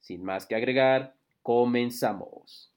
Sin más que agregar, comenzamos.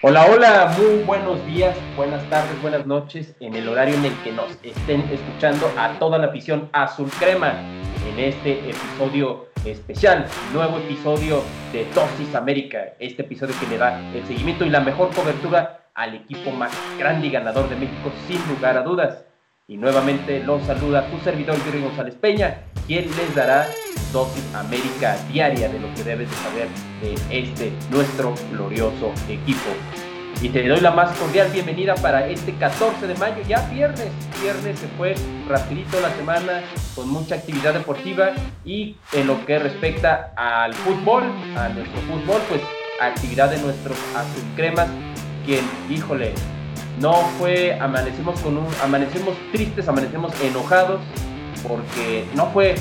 Hola, hola, muy buenos días, buenas tardes, buenas noches en el horario en el que nos estén escuchando a toda la afición azul crema este episodio especial, nuevo episodio de Dosis América, este episodio que le da el seguimiento y la mejor cobertura al equipo más grande y ganador de México sin lugar a dudas. Y nuevamente los saluda tu servidor Yuri González Peña, quien les dará dosis América diaria de lo que debes de saber de este nuestro glorioso equipo. Y te doy la más cordial bienvenida para este 14 de mayo, ya viernes. Viernes se fue rapidito la semana con mucha actividad deportiva y en lo que respecta al fútbol, a nuestro fútbol, pues actividad de nuestros azul cremas, quien, híjole, no fue, amanecemos con un, amanecemos tristes, amanecemos enojados, porque no fue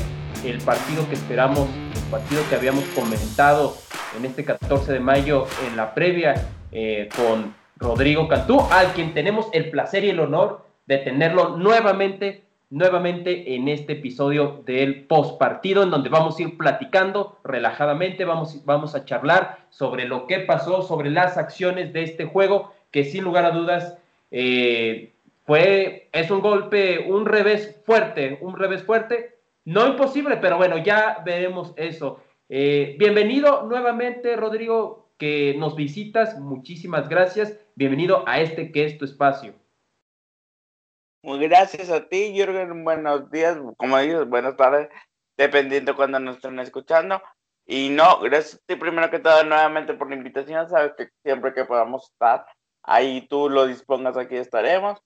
el partido que esperamos, el partido que habíamos comentado en este 14 de mayo en la previa eh, con Rodrigo Cantú, al quien tenemos el placer y el honor de tenerlo nuevamente, nuevamente en este episodio del post partido, en donde vamos a ir platicando relajadamente, vamos, vamos a charlar sobre lo que pasó, sobre las acciones de este juego, que sin lugar a dudas eh, fue, es un golpe, un revés fuerte, un revés fuerte, no imposible, pero bueno, ya veremos eso. Eh, bienvenido nuevamente, Rodrigo, que nos visitas, muchísimas gracias. Bienvenido a este que es tu espacio. Muy gracias a ti, Jürgen. Buenos días, como dices, buenas tardes, dependiendo cuando nos estén escuchando. Y no, gracias a ti primero que todo nuevamente por la invitación. Sabes que siempre que podamos estar, ahí tú lo dispongas, aquí estaremos.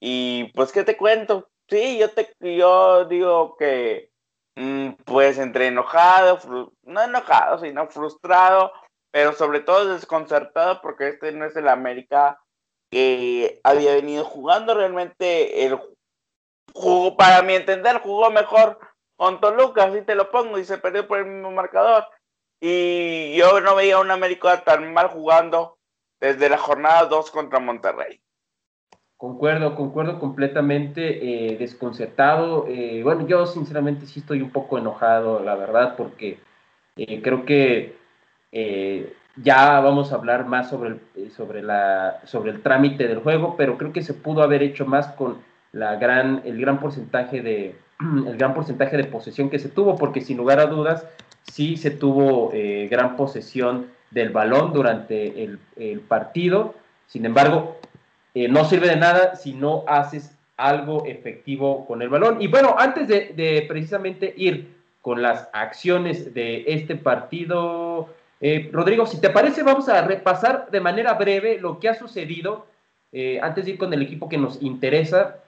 Y pues, ¿qué te cuento? Sí, yo, te, yo digo que, mm, pues, entre enojado, no enojado, sino frustrado, pero sobre todo desconcertado porque este no es el América que había venido jugando. Realmente el jugó, para mi entender, jugó mejor con Toluca, así te lo pongo, y se perdió por el mismo marcador. Y yo no veía un América tan mal jugando desde la jornada 2 contra Monterrey. Concuerdo, concuerdo completamente, eh, desconcertado. Eh, bueno, yo sinceramente sí estoy un poco enojado, la verdad, porque eh, creo que ya vamos a hablar más sobre el, sobre, la, sobre el trámite del juego, pero creo que se pudo haber hecho más con la gran, el gran porcentaje de el gran porcentaje de posesión que se tuvo, porque sin lugar a dudas sí se tuvo gran posesión del balón durante el, partido. Sin embargo, eh, no sirve de nada si no haces algo efectivo con el balón. Y bueno, antes de, precisamente ir con las acciones de este partido, eh, Rodrigo, si te parece, vamos a repasar de manera breve lo que ha sucedido. Eh, antes de ir con el equipo que nos interesa,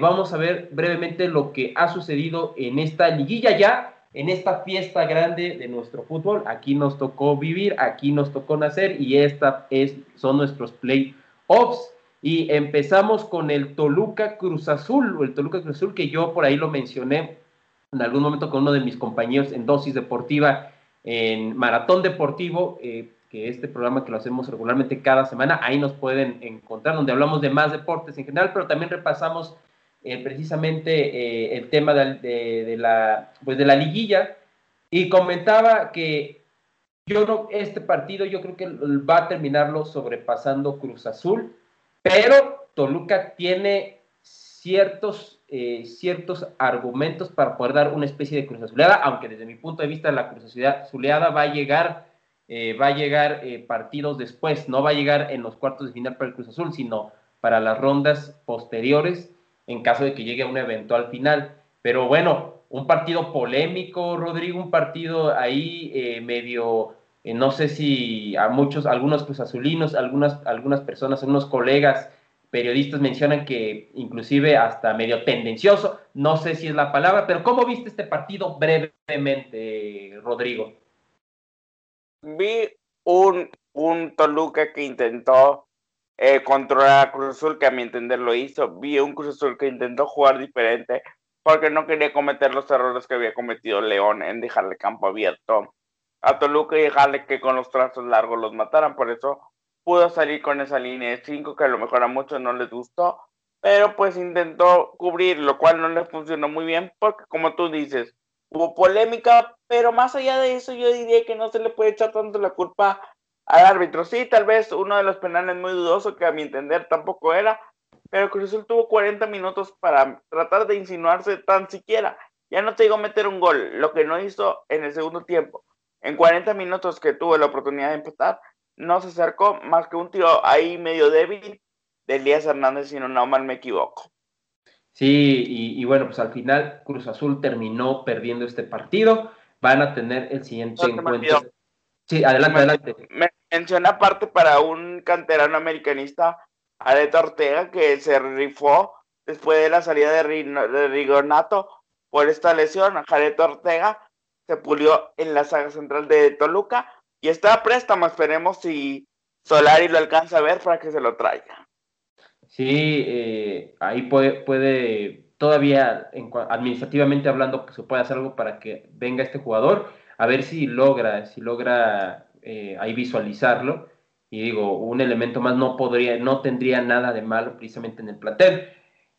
vamos a ver brevemente lo que ha sucedido en esta liguilla ya en esta fiesta grande de nuestro fútbol. Aquí nos tocó vivir, aquí nos tocó nacer y esta es, son nuestros playoffs. Y empezamos con el Toluca Cruz Azul, el Toluca Cruz Azul que yo por ahí lo mencioné en algún momento con uno de mis compañeros en dosis deportiva, en Maratón Deportivo, eh, que este programa que lo hacemos regularmente cada semana, ahí nos pueden encontrar, donde hablamos de más deportes en general, pero también repasamos eh, precisamente eh, el tema de, la, pues de la liguilla. Y comentaba que yo no, este partido yo creo que va a terminarlo sobrepasando Cruz Azul, pero Toluca tiene ciertos, eh, ciertos argumentos para poder dar una especie de Cruz Azuleada, aunque desde mi punto de vista la Cruz Azuleada va a llegar, va a llegar partidos después, no va a llegar en los cuartos de final para el Cruz Azul, sino para las rondas posteriores en caso de que llegue a un eventual final. Pero bueno, un partido polémico, Rodrigo, un partido ahí eh, medio, eh, no sé si a muchos, algunos azulinos, algunas, algunas personas, algunos colegas periodistas mencionan que inclusive hasta medio tendencioso, no sé si es la palabra, pero ¿cómo viste este partido brevemente, Rodrigo? Vi un, un Toluca que intentó eh, controlar a Cruz Azul, que a mi entender lo hizo. Vi un Cruz Azul que intentó jugar diferente porque no quería cometer los errores que había cometido León en dejarle campo abierto a Toluca y dejarle que con los trazos largos los mataran. Por eso pudo salir con esa línea de 5 que a lo mejor a muchos no les gustó, pero pues intentó cubrir, lo cual no le funcionó muy bien porque como tú dices, hubo polémica, pero más allá de eso yo diría que no se le puede echar tanto la culpa al árbitro. Sí, tal vez uno de los penales muy dudoso que a mi entender tampoco era, pero Cruz Azul tuvo 40 minutos para tratar de insinuarse tan siquiera. Ya no te digo meter un gol, lo que no hizo en el segundo tiempo. En 40 minutos que tuvo la oportunidad de empatar, no se acercó más que un tiro ahí medio débil de Elías Hernández, si no mal me equivoco. Sí, y, bueno, pues al final Cruz Azul terminó perdiendo este partido. Van a tener el siguiente encuentro. Sí, adelante, adelante. Me menciona aparte para un canterano americanista, Areto Ortega, que se rifó después de la salida de, de Rigonato por esta lesión. Jareto Ortega se pulió en la saga central de Toluca y está a préstamo, esperemos si Solari lo alcanza a ver para que se lo traiga. Sí, eh, ahí puede, puede todavía administrativamente hablando, que se puede hacer algo para que venga este jugador, a ver si logra, si logra eh, ahí visualizarlo. Y digo, un elemento más no podría, no tendría nada de malo precisamente en el plantel.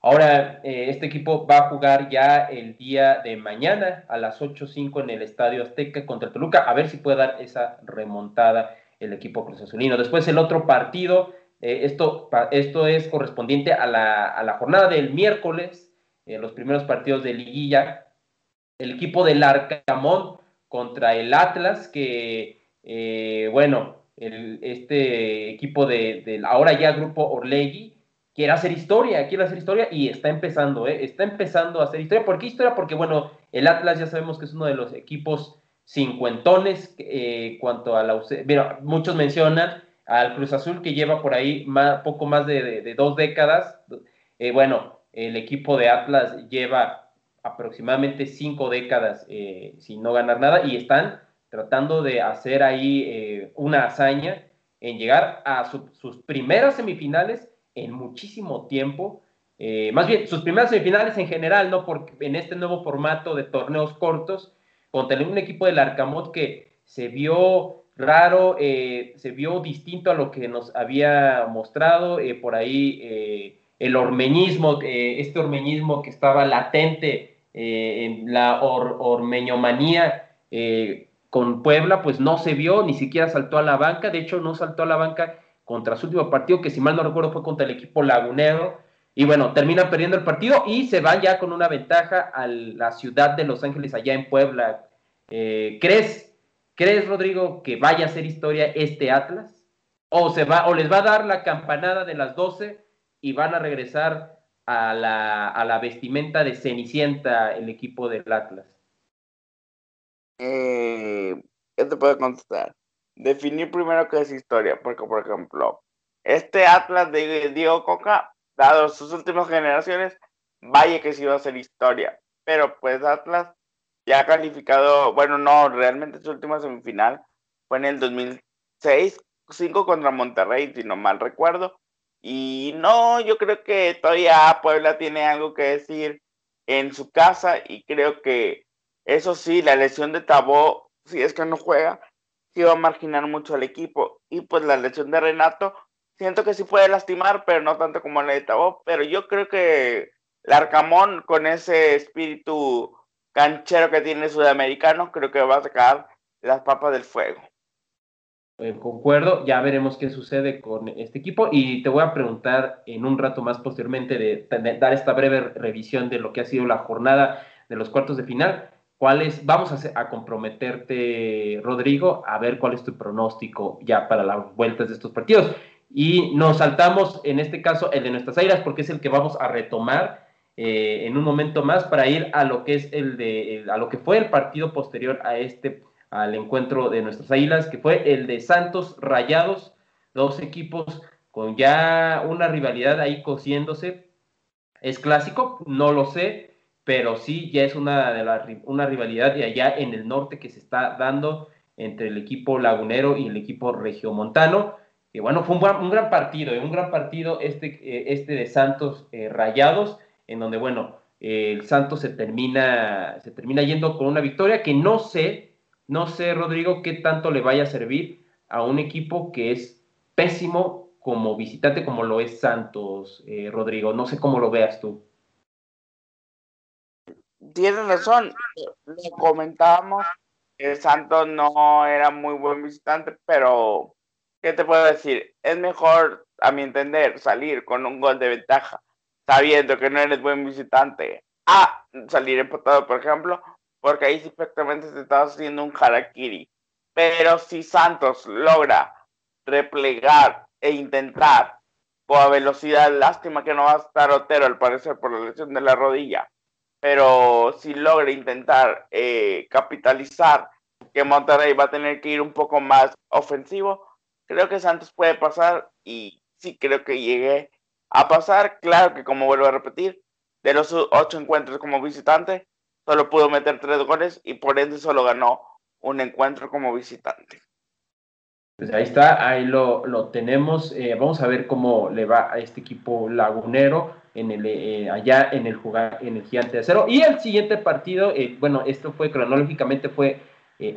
Ahora, eh, este equipo va a jugar ya el día de mañana a las 8.05 en el Estadio Azteca contra Toluca, a ver si puede dar esa remontada el equipo Cruz Azulino. Después el otro partido, eh, esto, esto es correspondiente a la, jornada del miércoles, en los primeros partidos de liguilla, el equipo del Arcamón contra el Atlas, que, eh, bueno, este equipo del de, ahora ya grupo Orlegui, quiere hacer historia, quiere hacer historia y está empezando, ¿eh? está empezando a hacer historia. ¿Por qué historia? Porque, bueno, el Atlas ya sabemos que es uno de los equipos cincuentones eh, cuanto a la... Mira, muchos mencionan al Cruz Azul que lleva por ahí poco más de, dos décadas. Eh, bueno, el equipo de Atlas lleva aproximadamente cinco décadas eh, sin no ganar nada y están tratando de hacer ahí una hazaña en llegar a sus primeras semifinales en muchísimo tiempo. Eh, más bien, sus primeras semifinales en general, ¿no? Porque en este nuevo formato de torneos cortos, contra un equipo del Arcamot que se vio raro, eh, se vio distinto a lo que nos había mostrado, eh, por ahí el ormeñismo, este ormeñismo que estaba latente en la ormeñomanía con Puebla, pues no se vio, ni siquiera saltó a la banca, de hecho no saltó a la banca contra su último partido, que si mal no recuerdo fue contra el equipo lagunero. Y bueno, termina perdiendo el partido y se va ya con una ventaja a la ciudad de Los Ángeles, allá en Puebla. Eh, ¿Crees, ¿Crees, Rodrigo, que vaya a ser historia este Atlas? ¿O, se va, ¿O les va a dar la campanada de las 12 y van a regresar a la, a la vestimenta de Cenicienta el equipo del Atlas? Eh, ¿Qué te puedo contestar? Definir primero qué es historia, porque por ejemplo, este Atlas de Diego Coca, dado sus últimas generaciones, vaya que sí va a ser historia, pero pues Atlas ya ha calificado, bueno, no, realmente su última semifinal fue en el 2006, 5 contra Monterrey, si no mal recuerdo, y no, yo creo que todavía Puebla tiene algo que decir en su casa y creo que eso sí, la lesión de Tabó, si es que no juega, iba a marginar mucho al equipo. Y pues la lesión de Renato, siento que sí puede lastimar, pero no tanto como la de Tabó. Pero yo creo que el Arcamón, con ese espíritu canchero que tiene sudamericano, creo que va a sacar las papas del fuego. Eh, concuerdo, ya veremos qué sucede con este equipo y te voy a preguntar en un rato más posteriormente de dar esta breve revisión de lo que ha sido la jornada de los cuartos de final cuál vamos a, comprometerte, Rodrigo, a ver cuál es tu pronóstico ya para las vueltas de estos partidos. Y nos saltamos, en este caso, el de nuestras airas, porque es el que vamos a retomar en un momento más para ir a lo que es el de a lo que fue el partido posterior a este al encuentro de nuestras águilas, que fue el de Santos Rayados, dos equipos con ya una rivalidad ahí cosiéndose. ¿Es clásico? No lo sé, pero sí ya es una, de una rivalidad de allá en el norte que se está dando entre el equipo lagunero y el equipo regiomontano. Que bueno, fue un, gran partido, eh, un gran partido este, eh, este de Santos eh, Rayados, en donde, bueno, el Santos se termina, se termina yendo con una victoria que no sé, no sé, Rodrigo, qué tanto le vaya a servir a un equipo que es pésimo como visitante, como lo es Santos, Rodrigo. No sé cómo lo veas tú. Tienes razón, le comentábamos que Santos no era muy buen visitante, pero ¿qué te puedo decir? Es mejor, a mi entender, salir con un gol de ventaja, sabiendo que no eres buen visitante, a salir empatado, por ejemplo, porque ahí sí perfectamente se está haciendo un harakiri. Pero si Santos logra replegar e intentar con velocidad, lástima que no va a estar Otero al parecer por la lesión de la rodilla, pero si logra intentar eh, capitalizar que Monterrey va a tener que ir un poco más ofensivo, creo que Santos puede pasar y sí creo que llegue a pasar. Claro que como vuelvo a repetir, de los ocho encuentros como visitante, solo pudo meter tres goles y por ende solo ganó un encuentro como visitante. Pues ahí está, ahí lo, lo tenemos. Eh, vamos a ver cómo le va a este equipo lagunero en el, eh, allá en el, jugar, en el Gigante de Acero. Y el siguiente partido, eh, bueno, esto fue cronológicamente fue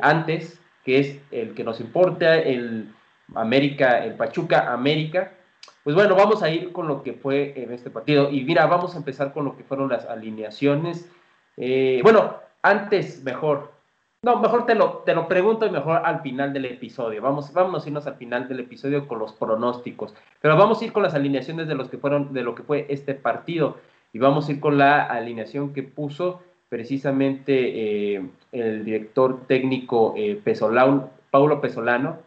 antes, que es el que nos importa, el América, el Pachuca América. Pues bueno, vamos a ir con lo que fue en este partido. Y mira, vamos a empezar con lo que fueron las alineaciones. bueno, antes, mejor, no, mejor te lo, te lo pregunto y mejor al final del episodio. Vamos, vamos a irnos al final del episodio con los pronósticos. Pero vamos a ir con las alineaciones de los que fueron, de lo que fue este partido. Y vamos a ir con la alineación que puso precisamente eh, el director técnico eh, Paulo Pesolano,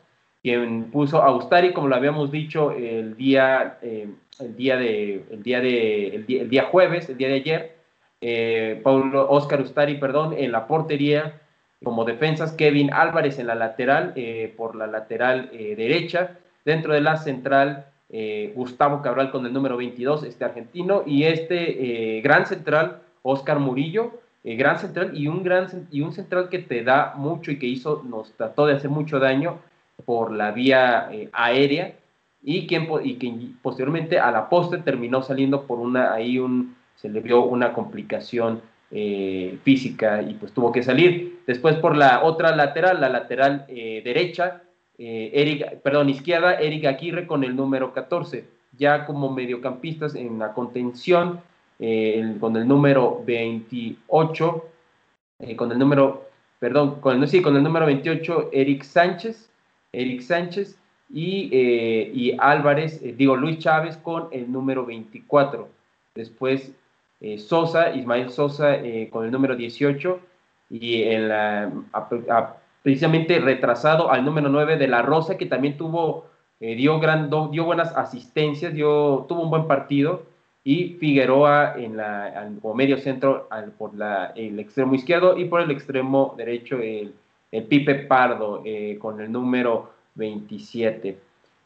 quien puso a Ustari, como lo habíamos dicho el día, eh, el día de, el día de, el día, jueves, el día de ayer, eh, Paulo Oscar Ustari, perdón, en la portería como defensas, Kevin Álvarez en la lateral, eh, por la lateral eh, derecha, dentro de la central, eh, Gustavo Cabral con el número 22, este argentino, y este gran central, Oscar Murillo, gran central y un, gran, y un central que te da mucho y que hizo, nos trató de hacer mucho daño por la vía aérea, y quien, y que posteriormente a la poste terminó saliendo por una, ahí un, se le vio una complicación eh, física y pues tuvo que salir. Después por la otra lateral, la lateral eh, derecha, eh, perdón, izquierda, Eric Aguirre con el número 14, ya como mediocampistas en la contención, con el número 28, con el número, perdón, con el, sí, con el número 28, Eric Sánchez, Eric Sánchez y, y Álvarez, digo, Luis Chávez con el número 24. Después eh, Sosa, Ismael Sosa eh, con el número 18 y en la, precisamente retrasado al número 9 de La Rosa, que también tuvo, eh, dio, dio buenas asistencias, dio, tuvo un buen partido, y Figueroa en la, como medio centro por la, el extremo izquierdo y por el extremo derecho el, el Pipe Pardo con el número 27.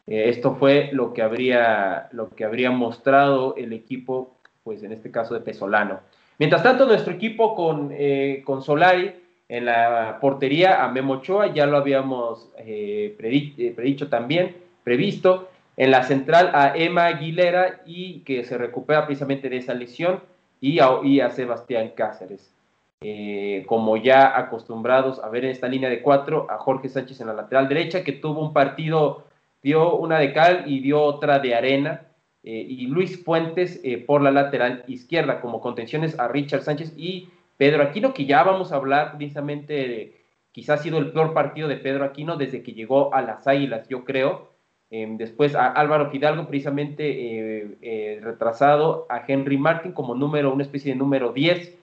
esto fue lo que, habría, lo que habría mostrado el equipo pues en este caso de Pesolano. Mientras tanto, nuestro equipo con, eh, con Solari en la portería a Memo Ochoa, ya lo habíamos eh, eh, predicho también, previsto. En la central a Emma Aguilera y que se recupera precisamente de esa lesión y a, y a Sebastián Cáceres. como ya acostumbrados a ver en esta línea de cuatro, a Jorge Sánchez en la lateral derecha, que tuvo un partido, dio una de cal y dio otra de arena, eh, y Luis Fuentes eh, por la lateral izquierda, como contenciones a Richard Sánchez y Pedro Aquino, que ya vamos a hablar precisamente, de, quizás ha sido el peor partido de Pedro Aquino desde que llegó a las Águilas, yo creo. Em, después a Álvaro Fidalgo, precisamente eh, retrasado a Henry Martin como número, una especie de número 10,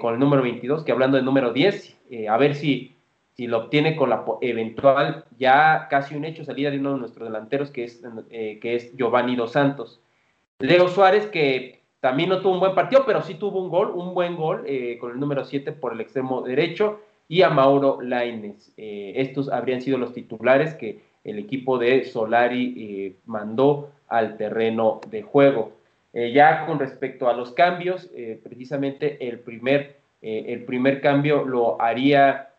con el número 22, que hablando del número 10, a ver si si lo obtiene con la eventual, ya casi un hecho, salida de uno de nuestros delanteros, que es, eh, que es Giovanni Dos Santos. Leo Suárez, que también no tuvo un buen partido, pero sí tuvo un gol, un buen gol eh, con el número 7 por el extremo derecho y a Mauro Laines. Eh, estos habrían sido los titulares que el equipo de Solari mandó al terreno de juego. ya con respecto a los cambios, precisamente el primer, el primer cambio lo haría,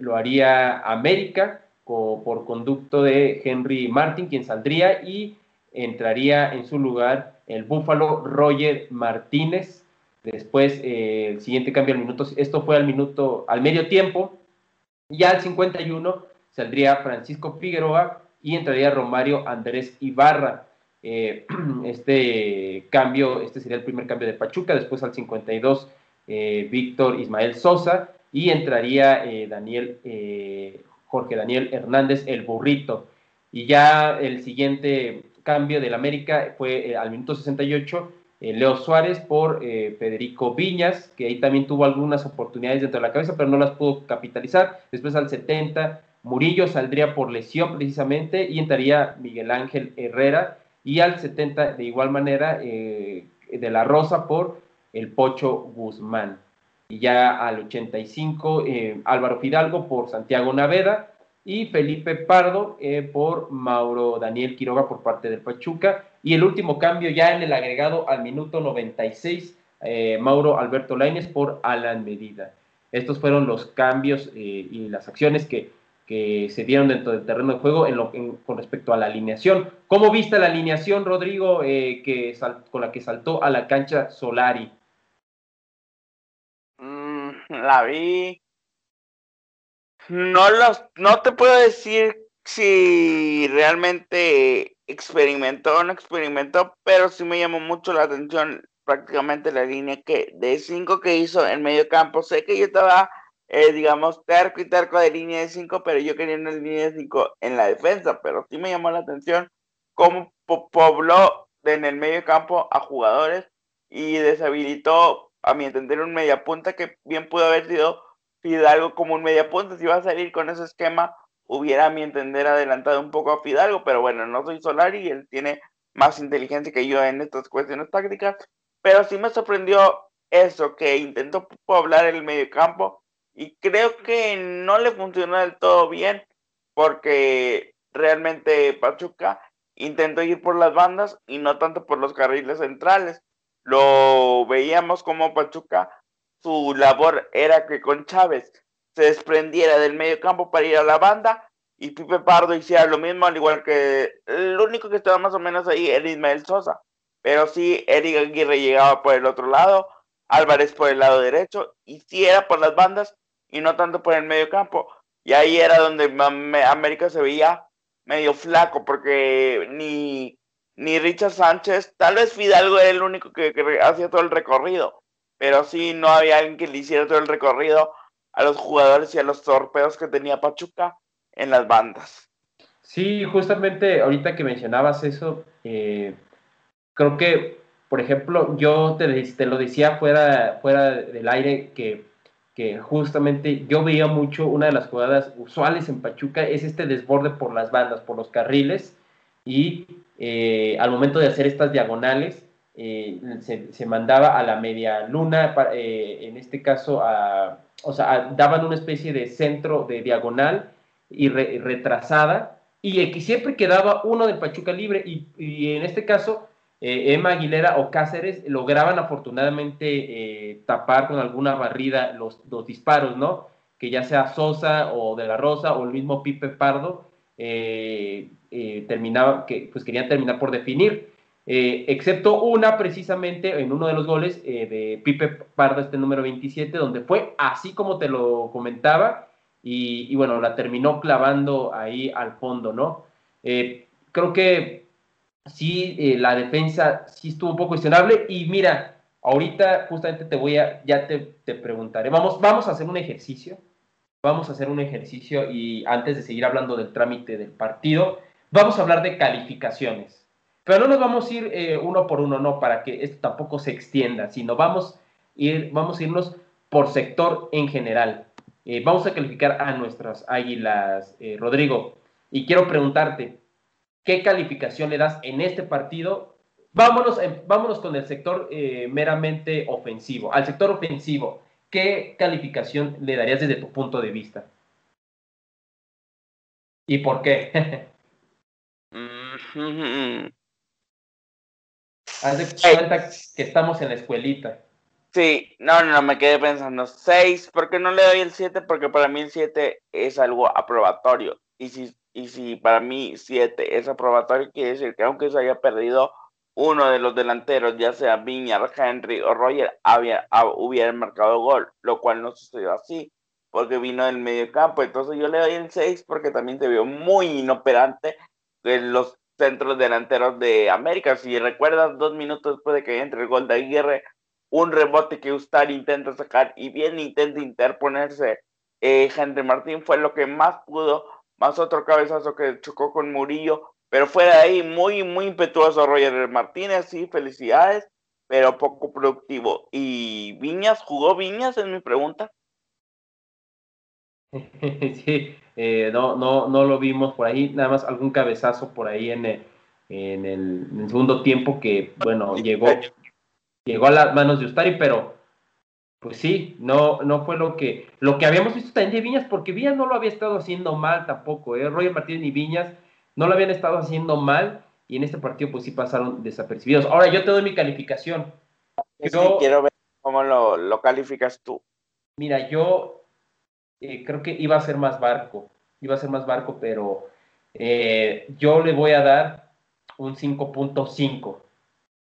lo haría América por conducto de Henry Martin, quien saldría y entraría en su lugar el Búfalo Roger Martínez. Después, eh, el siguiente cambio al minuto, esto fue al minuto, al medio tiempo. Y al 51 saldría Francisco Figueroa y entraría Romario Andrés Ibarra. Eh, este cambio, este sería el primer cambio de Pachuca. Después al 52, eh, Víctor Ismael Sosa y entraría Daniel, Jorge Daniel Hernández, el burrito. Y ya el siguiente cambio del América fue eh, al minuto 68 eh, Leo Suárez por eh, Federico Viñas, que ahí también tuvo algunas oportunidades dentro de la cabeza, pero no las pudo capitalizar. Después al 70 Murillo saldría por lesión precisamente y entraría Miguel Ángel Herrera. Y al 70 de igual manera de la Rosa por el Pocho Guzmán. Y ya al 85 Álvaro Fidalgo por Santiago Naveda y Felipe Pardo eh, por Mauro Daniel Quiroga por parte del Pachuca. Y el último cambio ya en el agregado al minuto 96, eh, Mauro Alberto Laines por Alan Medida. Estos fueron los cambios eh, y las acciones que, que, se dieron dentro del terreno de juego en lo, con respecto a la alineación. ¿Cómo viste la alineación, Rodrigo, que con la que saltó a la cancha Solari? La vi no los, no te puedo decir si realmente experimentó o no experimentó, pero sí me llamó mucho la atención prácticamente la línea que de cinco que hizo en medio campo. Sé que yo estaba, eh, digamos, terco y terco de línea de cinco, pero yo quería una línea de cinco en la defensa, pero sí me llamó la atención cómo pobló en el medio campo a jugadores y deshabilitó, a mi entender, un media punta que bien pudo haber sido Fidalgo como un punta, Si va a salir con ese esquema, hubiera a mi entender adelantado un poco a Fidalgo, pero bueno, no soy Solari y él tiene más inteligencia que yo en estas cuestiones tácticas. Pero sí me sorprendió eso, que intentó poblar el medio campo y creo que no le funcionó del todo bien porque realmente Pachuca intentó ir por las bandas y no tanto por los carriles centrales. Lo veíamos como Pachuca su labor era que con Chávez se desprendiera del medio campo para ir a la banda y Pipe Pardo hiciera lo mismo, al igual que el único que estaba más o menos ahí era Ismael Sosa. Pero sí, Eric Aguirre llegaba por el otro lado, Álvarez por el lado derecho, y sí era por las bandas y no tanto por el medio campo. Y ahí era donde América se veía medio flaco, porque ni, ni Richard Sánchez, tal vez Fidalgo era el único que hacía todo el recorrido, pero sí no había alguien que le hiciera todo el recorrido a los jugadores y a los torpedos que tenía Pachuca en las bandas. Sí, justamente ahorita que mencionabas eso, eh, creo que, por ejemplo, yo te, te, lo decía fuera, fuera del aire que, que justamente yo veía mucho una de las jugadas usuales en Pachuca es este desborde por las bandas, por los carriles y eh, al momento de hacer estas diagonales, eh, se, mandaba a la media luna, eh, en este caso, a, o sea, daban una especie de centro de diagonal y, retrasada, y siempre quedaba uno del Pachuca libre, y, en este caso, eh, Emma Aguilera o Cáceres lograban afortunadamente tapar con alguna barrida los, los, disparos, ¿no? Que ya sea Sosa o De la Rosa o el mismo Pipe Pardo, terminaba, que pues querían terminar por definir. Eh, excepto una precisamente en uno de los goles eh, de Pipe Pardo, este número 27, donde fue así como te lo comentaba, y, bueno, la terminó clavando ahí al fondo, ¿no? Eh, creo que sí, la defensa sí estuvo un poco cuestionable, y mira, ahorita justamente te voy a, ya te, te preguntaré, vamos, vamos a hacer un ejercicio, vamos a hacer un ejercicio, y antes de seguir hablando del trámite del partido, vamos a hablar de calificaciones. Pero no nos vamos a ir eh, uno por uno, no, para que esto tampoco se extienda, sino vamos, vamos a irnos por sector en general. Eh, vamos a calificar a nuestras águilas, eh, Rodrigo. Y quiero preguntarte, ¿qué calificación le das en este partido vámonos, vámonos con el sector meramente ofensivo. Al sector ofensivo, ¿qué calificación le darías desde tu punto de vista? ¿Y por qué? Haz de cuenta que estamos en la escuelita. Sí, no, no, me quedé pensando. Seis, ¿por qué no le doy el siete? Porque para mí el siete es algo aprobatorio. Y si, y si para mí siete es aprobatorio, quiere decir que aunque se haya perdido uno de los delanteros, ya sea Viña, Henry o Roger, había, hubiera marcado gol, lo cual no sucedió así, porque vino del medio campo. Entonces yo le doy el seis porque también se vio muy inoperante en los centros delanteros de América. Si recuerdas, dos minutos después de que entre el gol de Aguirre, un rebote que Ustar intenta sacar y bien intenta interponerse eh, Henry Martín fue lo que más pudo, más otro cabezazo que chocó con Murillo, pero fue de ahí muy, muy impetuoso Roger Martínez, sí, felicidades, pero poco productivo. ¿Y Viñas jugó Viñas? Es mi pregunta. Sí, eh, no, no, no lo vimos por ahí, nada más algún cabezazo por ahí en el, en el, segundo tiempo que, bueno, llegó, llegó a las manos de Ustari, pero pues sí, no, no fue lo que, lo que habíamos visto también de Viñas, porque Viñas no lo había estado haciendo mal tampoco, ¿eh? Roger Martínez y Viñas no lo habían estado haciendo mal y en este partido pues sí pasaron desapercibidos. Ahora yo te doy mi calificación. Yo, quiero ver cómo lo, lo calificas tú. Mira, yo eh, creo que iba a ser más barco, iba a ser más barco, pero eh, yo le voy a dar un 5.5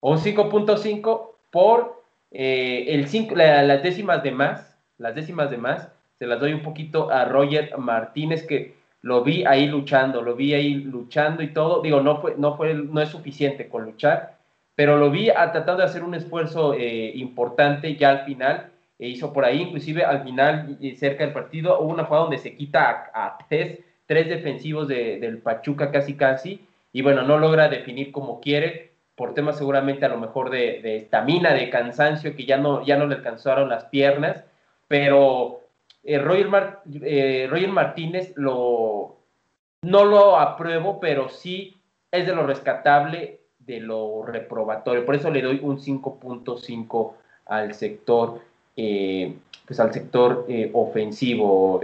o un 5.5 por eh, el cinco, las décimas de más, las décimas de más, se las doy un poquito a Roger Martínez que lo vi ahí luchando, lo vi ahí luchando y todo, digo, no fue, no fue, no es suficiente con luchar, pero lo vi a, tratando de hacer un esfuerzo importante ya al final e hizo por ahí, inclusive al final, cerca del partido, hubo una jugada donde se quita a, tres, tres, defensivos del Pachuca casi casi, y bueno, no logra definir como quiere, por temas seguramente a lo mejor de estamina, de, cansancio, que ya no, ya no le alcanzaron las piernas, pero eh, Roger, eh, Roger, Martínez lo, no lo apruebo, pero sí es de lo rescatable, de lo reprobatorio, por eso le doy un 5.5 al sector eh, pues al sector ofensivo,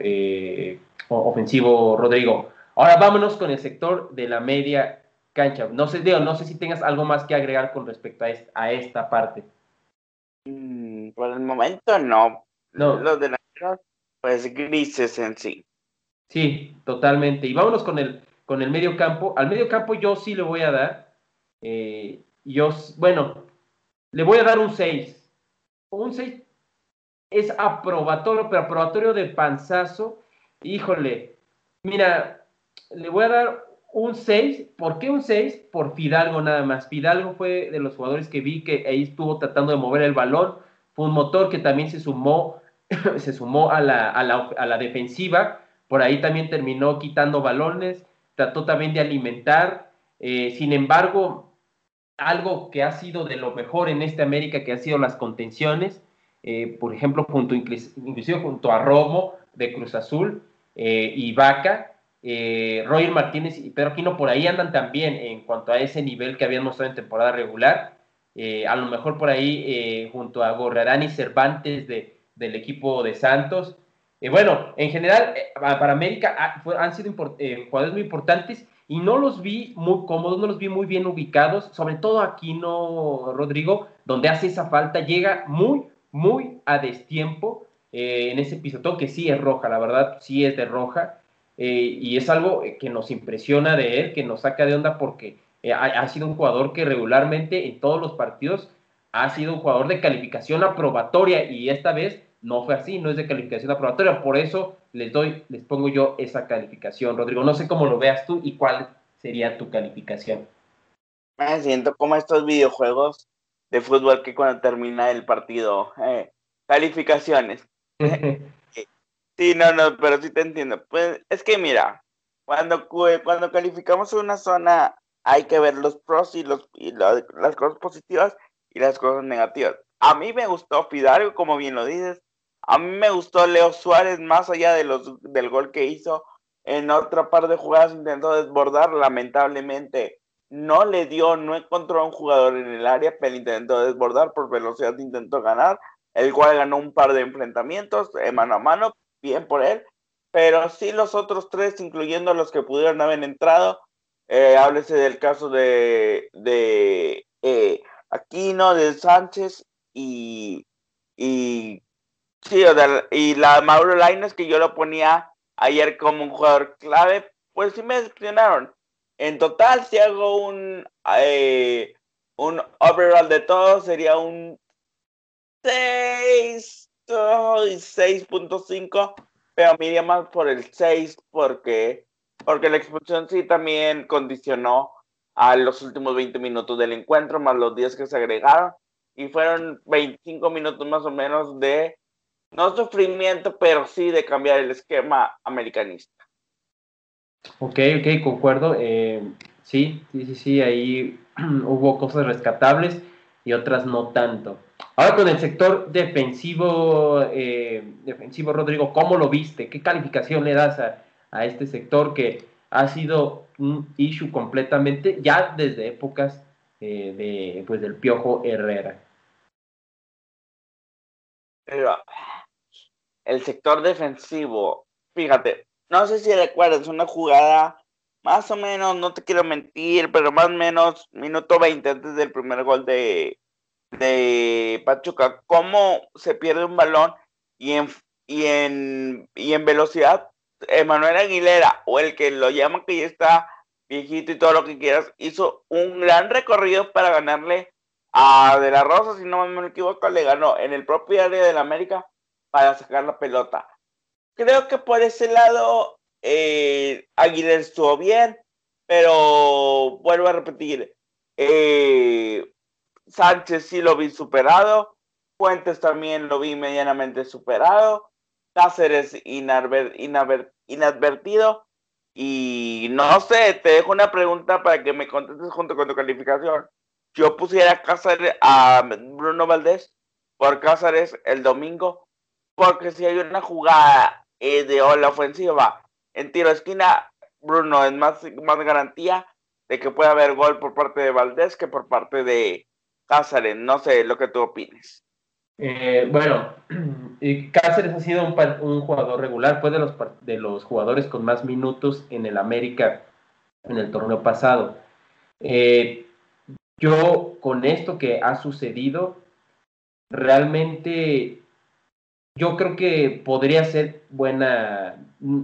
ofensivo, Rodrigo. Ahora vámonos con el sector de la media cancha. No sé, Diego, no sé si tengas algo más que agregar con respecto a esta, a esta parte. Mm, por el momento no. no. Los delanteros, pues grises en sí. Sí, totalmente. Y vámonos con el, con el medio campo. Al medio campo yo sí le voy a dar. yo, bueno, le voy a dar un 6. Un 6 es aprobatorio, pero aprobatorio de panzazo. Híjole, mira, le voy a dar un 6. ¿Por qué un 6? Por Fidalgo nada más. Fidalgo fue de los jugadores que vi que ahí estuvo tratando de mover el balón. Fue un motor que también se sumó, se sumó a la, a, la, a la defensiva. Por ahí también terminó quitando balones. Trató también de alimentar. Eh, sin embargo, algo que ha sido de lo mejor en este América, que han sido las contenciones. Eh, por ejemplo, junto, inclusive junto a Romo de Cruz Azul eh, y Vaca, eh, Martínez y Pedro Aquino por ahí andan también en cuanto a ese nivel que habían mostrado en temporada regular. a lo mejor por ahí junto a Gorrarán y Cervantes de, del equipo de Santos. bueno, en general, para América ah, han sido jugadores muy importantes y no los vi muy cómodos, no los vi muy bien ubicados, sobre todo Aquino Rodrigo, donde hace esa falta, llega muy, muy a destiempo eh, en ese pisotón, que sí es roja, la verdad, sí es de roja, eh, y es algo que nos impresiona de él, que nos saca de onda porque eh, ha, sido un jugador que regularmente en todos los partidos ha sido un jugador de calificación aprobatoria y esta vez no fue así, no es de calificación aprobatoria, por eso les doy, les pongo yo esa calificación. Rodrigo, no sé cómo lo veas tú y cuál sería tu calificación. Me siento como estos videojuegos de fútbol que cuando termina el partido. Eh, calificaciones. sí, no, no, pero sí te entiendo. Pues es que mira, cuando, cuando calificamos una zona hay que ver los pros y, los, y las cosas positivas y las cosas negativas. A mí me gustó Fidalgo, como bien lo dices. A mí me gustó Leo Suárez, más allá de los, del gol que hizo. En otra par de jugadas intentó desbordar. Lamentablemente no le dio, no encontró a un jugador en el área, pero intentó desbordar, por velocidad intentó ganar, el cual ganó un par de enfrentamientos eh, mano a mano, bien por él, pero sí los otros tres, incluyendo los que pudieron haber entrado, eh, háblese del caso de, de eh, Aquino, de Sánchez y, y, sí, y la Mauro Laines, que yo lo ponía ayer como un jugador clave, pues sí me decepcionaron. En total, si hago un, eh, un overall de todo, sería un 6, 6.5, pero me más por el 6 porque, porque la expulsión sí también condicionó a los últimos 20 minutos del encuentro, más los 10 que se agregaron, y fueron 25 minutos más o menos de, no sufrimiento, pero sí de cambiar el esquema americanista. Ok, ok, concuerdo. Eh, sí, sí, sí, sí, ahí hubo cosas rescatables y otras no tanto. Ahora con el sector defensivo, eh, defensivo Rodrigo, ¿cómo lo viste? ¿Qué calificación le das a, este sector que ha sido un issue completamente ya desde épocas eh, de, pues, del Piojo Herrera? Pero el sector defensivo, fíjate, no sé si recuerdas una jugada más o menos, no te quiero mentir, pero más o menos minuto 20 antes del primer gol de, de Pachuca, cómo se pierde un balón y en, y en, y en velocidad, Emanuel Aguilera, o el que lo llaman que ya está viejito y todo lo que quieras, hizo un gran recorrido para ganarle a De la Rosa, si no me equivoco, le ganó en el propio área del América para sacar la pelota creo que por ese lado eh, Aguilera estuvo bien, pero vuelvo a repetir, eh, Sánchez sí lo vi superado, Fuentes también lo vi medianamente superado, Cáceres inadvertido, y no sé, te dejo una pregunta para que me contestes junto con tu calificación. Yo pusiera Cáceres a Bruno Valdés por Cáceres el domingo, porque si hay una jugada eh, de la ofensiva. En tiro de esquina, Bruno es más, más garantía de que pueda haber gol por parte de Valdés que por parte de Cáceres. No sé lo que tú opines. Eh, bueno, Cáceres ha sido un, jugador regular, fue de los, de los jugadores con más minutos en el América en el torneo pasado. Eh, yo con esto que ha sucedido, realmente yo creo que podría ser buena mm,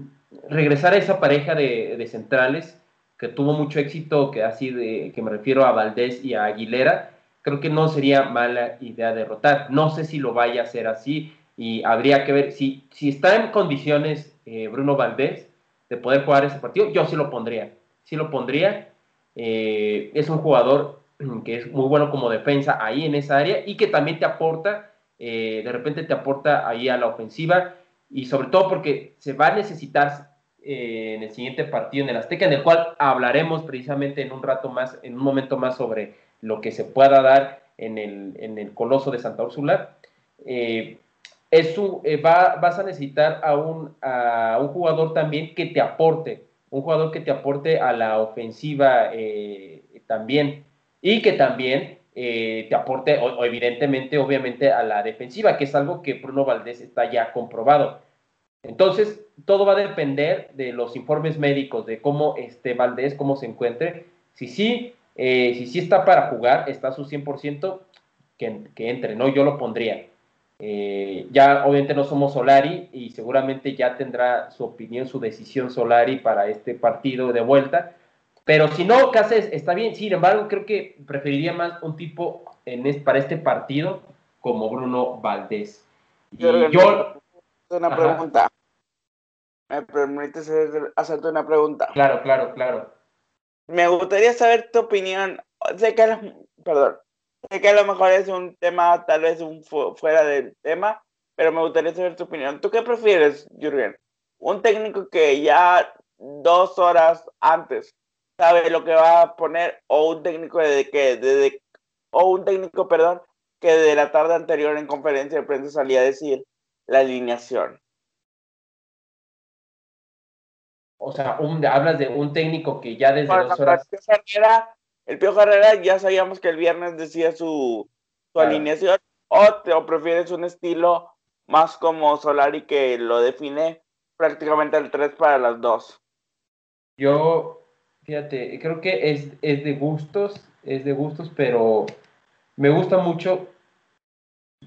regresar a esa pareja de, centrales que tuvo mucho éxito, que así de que me refiero a Valdés y a Aguilera, creo que no sería mala idea derrotar. No sé si lo vaya a hacer así y habría que ver si, si está en condiciones eh, Bruno Valdés de poder jugar ese partido, yo sí lo pondría, sí lo pondría. Eh, es un jugador que es muy bueno como defensa ahí en esa área y que también te aporta eh, de repente te aporta ahí a la ofensiva y sobre todo porque se va a necesitar eh, en el siguiente partido en el Azteca, en el cual hablaremos precisamente en un rato más, en un momento más sobre lo que se pueda dar en el, en el Coloso de Santa Úrsula. Eh, va, vas a necesitar a un, a un jugador también que te aporte, un jugador que te aporte a la ofensiva también y que también eh, te aporte, o, evidentemente, obviamente, a la defensiva, que es algo que Bruno Valdés está ya comprobado. Entonces, todo va a depender de los informes médicos, de cómo esté Valdés, cómo se encuentre. Si sí, eh, si sí está para jugar, está a su 100%, que, que entre, ¿no? Yo lo pondría. Eh, ya obviamente no somos Solari y seguramente ya tendrá su opinión, su decisión Solari para este partido de vuelta, pero si no, Cáceres está bien. Sin embargo, creo que preferiría más un tipo en para este partido como Bruno Valdés. Y yo. Una pregunta. ¿Me permites hacerte una pregunta? Claro, claro, claro. Me gustaría saber tu opinión. Sé que, a lo, perdón, sé que a lo mejor es un tema, tal vez un fuera del tema, pero me gustaría saber tu opinión. ¿Tú qué prefieres, Jürgen? ¿Un técnico que ya dos horas antes sabe lo que va a poner o un técnico de que de, o un técnico, perdón, que de la tarde anterior en conferencia de prensa salía a decir la alineación. O sea, hablas de un técnico que ya desde dos horas. el Pío Herrera ya sabíamos que el viernes decía su, alineación, o, te, o prefieres un estilo más como Solari que lo define prácticamente el 3 para las dos. Yo, fíjate, creo que es, es de gustos, es de gustos, pero me gusta mucho,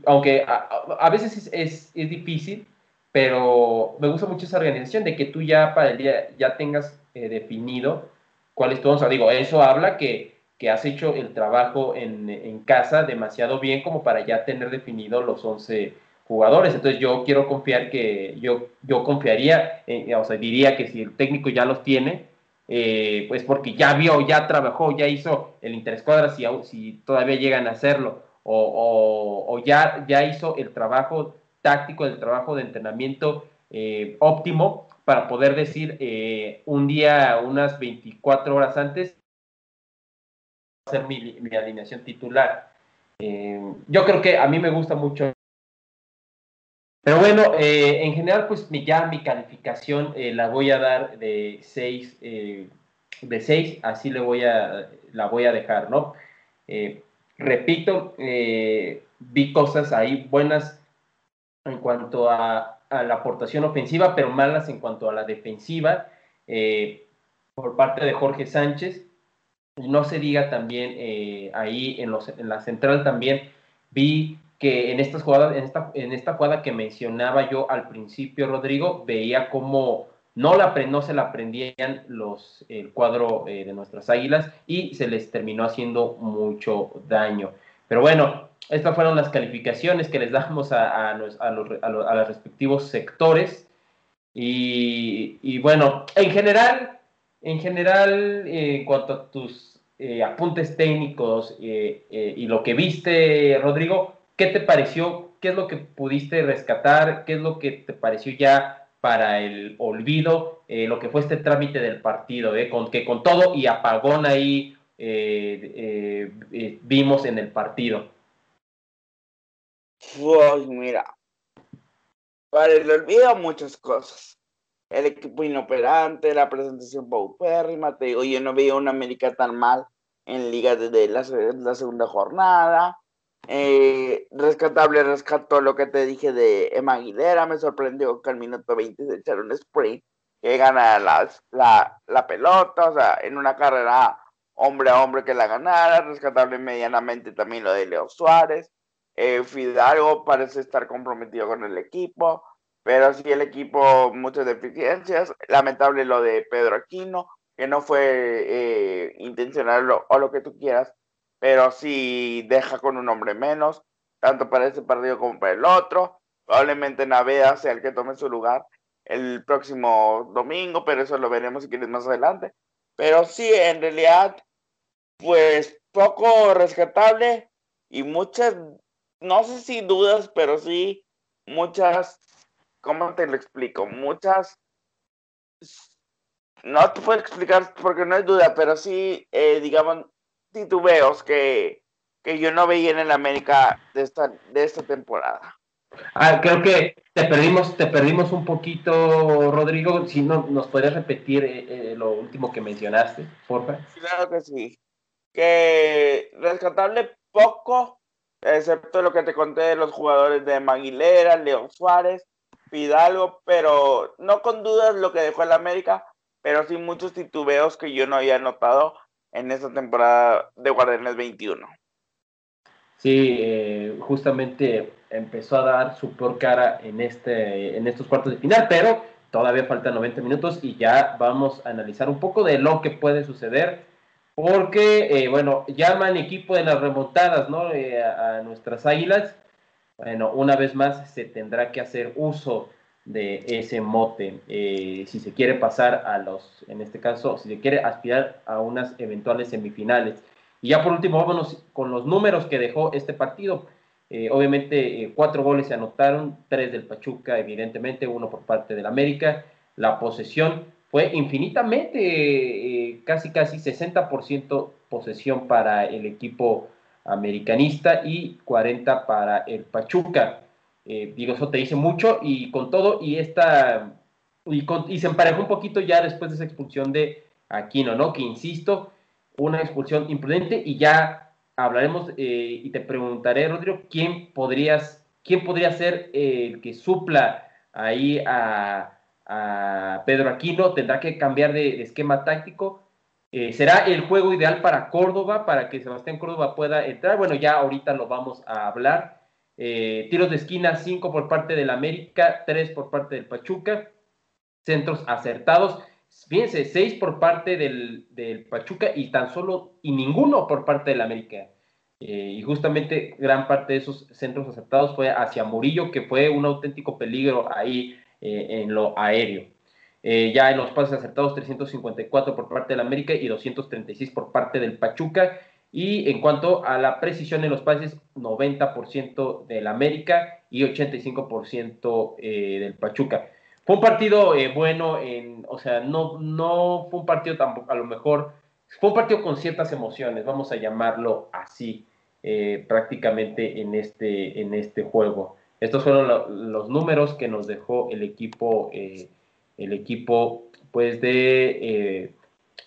aunque a, veces es, es, difícil, pero me gusta mucho esa organización de que tú ya para el día ya tengas eh, definido cuál es tu onza. Digo, eso habla que, que has hecho el trabajo en, en, casa demasiado bien como para ya tener definido los 11 jugadores. Entonces yo quiero confiar que yo, yo confiaría, o sea, diría que si el técnico ya los tiene, eh, pues porque ya vio, ya trabajó, ya hizo el interescuadra, si, si todavía llegan a hacerlo, o, o, ya, ya hizo el trabajo táctico, el trabajo de entrenamiento eh, óptimo para poder decir eh, un día, unas 24 horas antes, hacer mi, mi alineación titular. yo creo que a mí me gusta mucho pero bueno, eh, en general, pues ya mi calificación eh, la voy a dar de 6, eh, de 6, así le voy a, la voy a dejar, ¿no? repito, vi cosas ahí buenas en cuanto a, la aportación ofensiva, pero malas en cuanto a la defensiva por parte de Jorge Sánchez. No se diga también ahí en, los, en la central también vi que en estas jugadas, en esta, en esta jugada que mencionaba yo al principio, Rodrigo, veía cómo no, la, no se la aprendían los, el cuadro eh, de nuestras águilas y se les terminó haciendo mucho daño. Pero bueno, estas fueron las calificaciones que les damos a, a, los, a los, respectivos sectores. Y, y, bueno, en general, en general, eh, en cuanto a tus eh, apuntes técnicos y lo que viste, Rodrigo, ¿Qué te pareció? ¿Qué es lo que pudiste rescatar? ¿Qué es lo que te pareció ya para el olvido? Eh, lo que fue este trámite del partido, eh, con, que con todo y apagón ahí eh, vimos en el partido. Pues mira, para el olvido muchas cosas. El equipo inoperante, la presentación paupérrima, te digo, yo no veía una América tan mal en liga desde la segunda jornada eh, rescatable, rescató lo que te dije de Emma Aguilera. Me sorprendió que al minuto 20 se echara un sprint que gana la, la, pelota, o sea, en una carrera hombre a hombre que la ganara. Rescatable medianamente también lo de Leo Suárez. Eh, Fidalgo parece estar comprometido con el equipo, pero sí el equipo muchas deficiencias. Lamentable lo de Pedro Aquino, que no fue eh, intencional o lo que tú quieras, pero sí deja con un hombre menos, tanto para ese partido como para el otro. Probablemente Navea sea el que tome su lugar el próximo domingo, pero eso lo veremos si quieres más adelante. Pero sí, en realidad, pues poco rescatable y muchas, no sé si dudas, pero sí muchas, ¿cómo te lo explico? Muchas, no te puedo explicar porque no hay duda, pero sí, eh, digamos, titubeos que, que yo no veía en el América de esta, de esta temporada. Ah, creo que te perdimos, te perdimos un poquito, Rodrigo. Si no, nos podrías repetir eh, eh, lo último que mencionaste, porfa. Claro que sí. Que rescatable poco, excepto lo que te conté de los jugadores de Maguilera, León Suárez, Fidalgo, pero no con dudas lo que dejó el América, pero sí muchos titubeos que yo no había notado en esta temporada de Guardianes 21. Sí, eh, justamente empezó a dar su peor cara en, este, en estos cuartos de final, pero todavía faltan 90 minutos y ya vamos a analizar un poco de lo que puede suceder, porque, eh, bueno, llaman equipo de las remontadas, ¿no? Eh, a nuestras águilas. Bueno, una vez más se tendrá que hacer uso de ese mote, eh, si se quiere pasar a los, en este caso, si se quiere aspirar a unas eventuales semifinales. Y ya por último, vámonos con los números que dejó este partido. Eh, obviamente, eh, cuatro goles se anotaron, tres del Pachuca, evidentemente, uno por parte del América. La posesión fue infinitamente, casi casi 60% posesión para el equipo americanista y 40 para el Pachuca. Eh, digo, eso te dice mucho y con todo, y esta, y, se emparejó un poquito ya después de esa expulsión de Aquino, ¿no? Que insisto, una expulsión imprudente y ya hablaremos eh, y te preguntaré, Rodrigo, ¿quién, podrías, quién podría ser el que supla ahí a, Pedro Aquino? ¿Tendrá que cambiar de, esquema táctico? Eh, ¿Será el juego ideal para Córdoba, para que Sebastián Córdoba pueda entrar? Bueno, ya ahorita lo vamos a hablar. Eh, tiros de esquina, 5 por parte del América, 3 por parte del Pachuca. Centros acertados. Fíjense, 6 por parte del, Pachuca y tan solo y ninguno por parte del América. Eh, y justamente gran parte de esos centros acertados fue hacia Murillo, que fue un auténtico peligro ahí eh, en lo aéreo. ya en los pases acertados, 354 por parte del América y 236 por parte del Pachuca. Y en cuanto a la precisión en los pases, 90% del América y 85% eh, del Pachuca. Fue un partido eh, bueno, en, o sea, no, no fue un partido tampoco, a lo mejor, fue un partido con ciertas emociones, vamos a llamarlo así, eh, prácticamente en este, en este juego. Estos fueron los números que nos dejó el equipo, el equipo, pues de,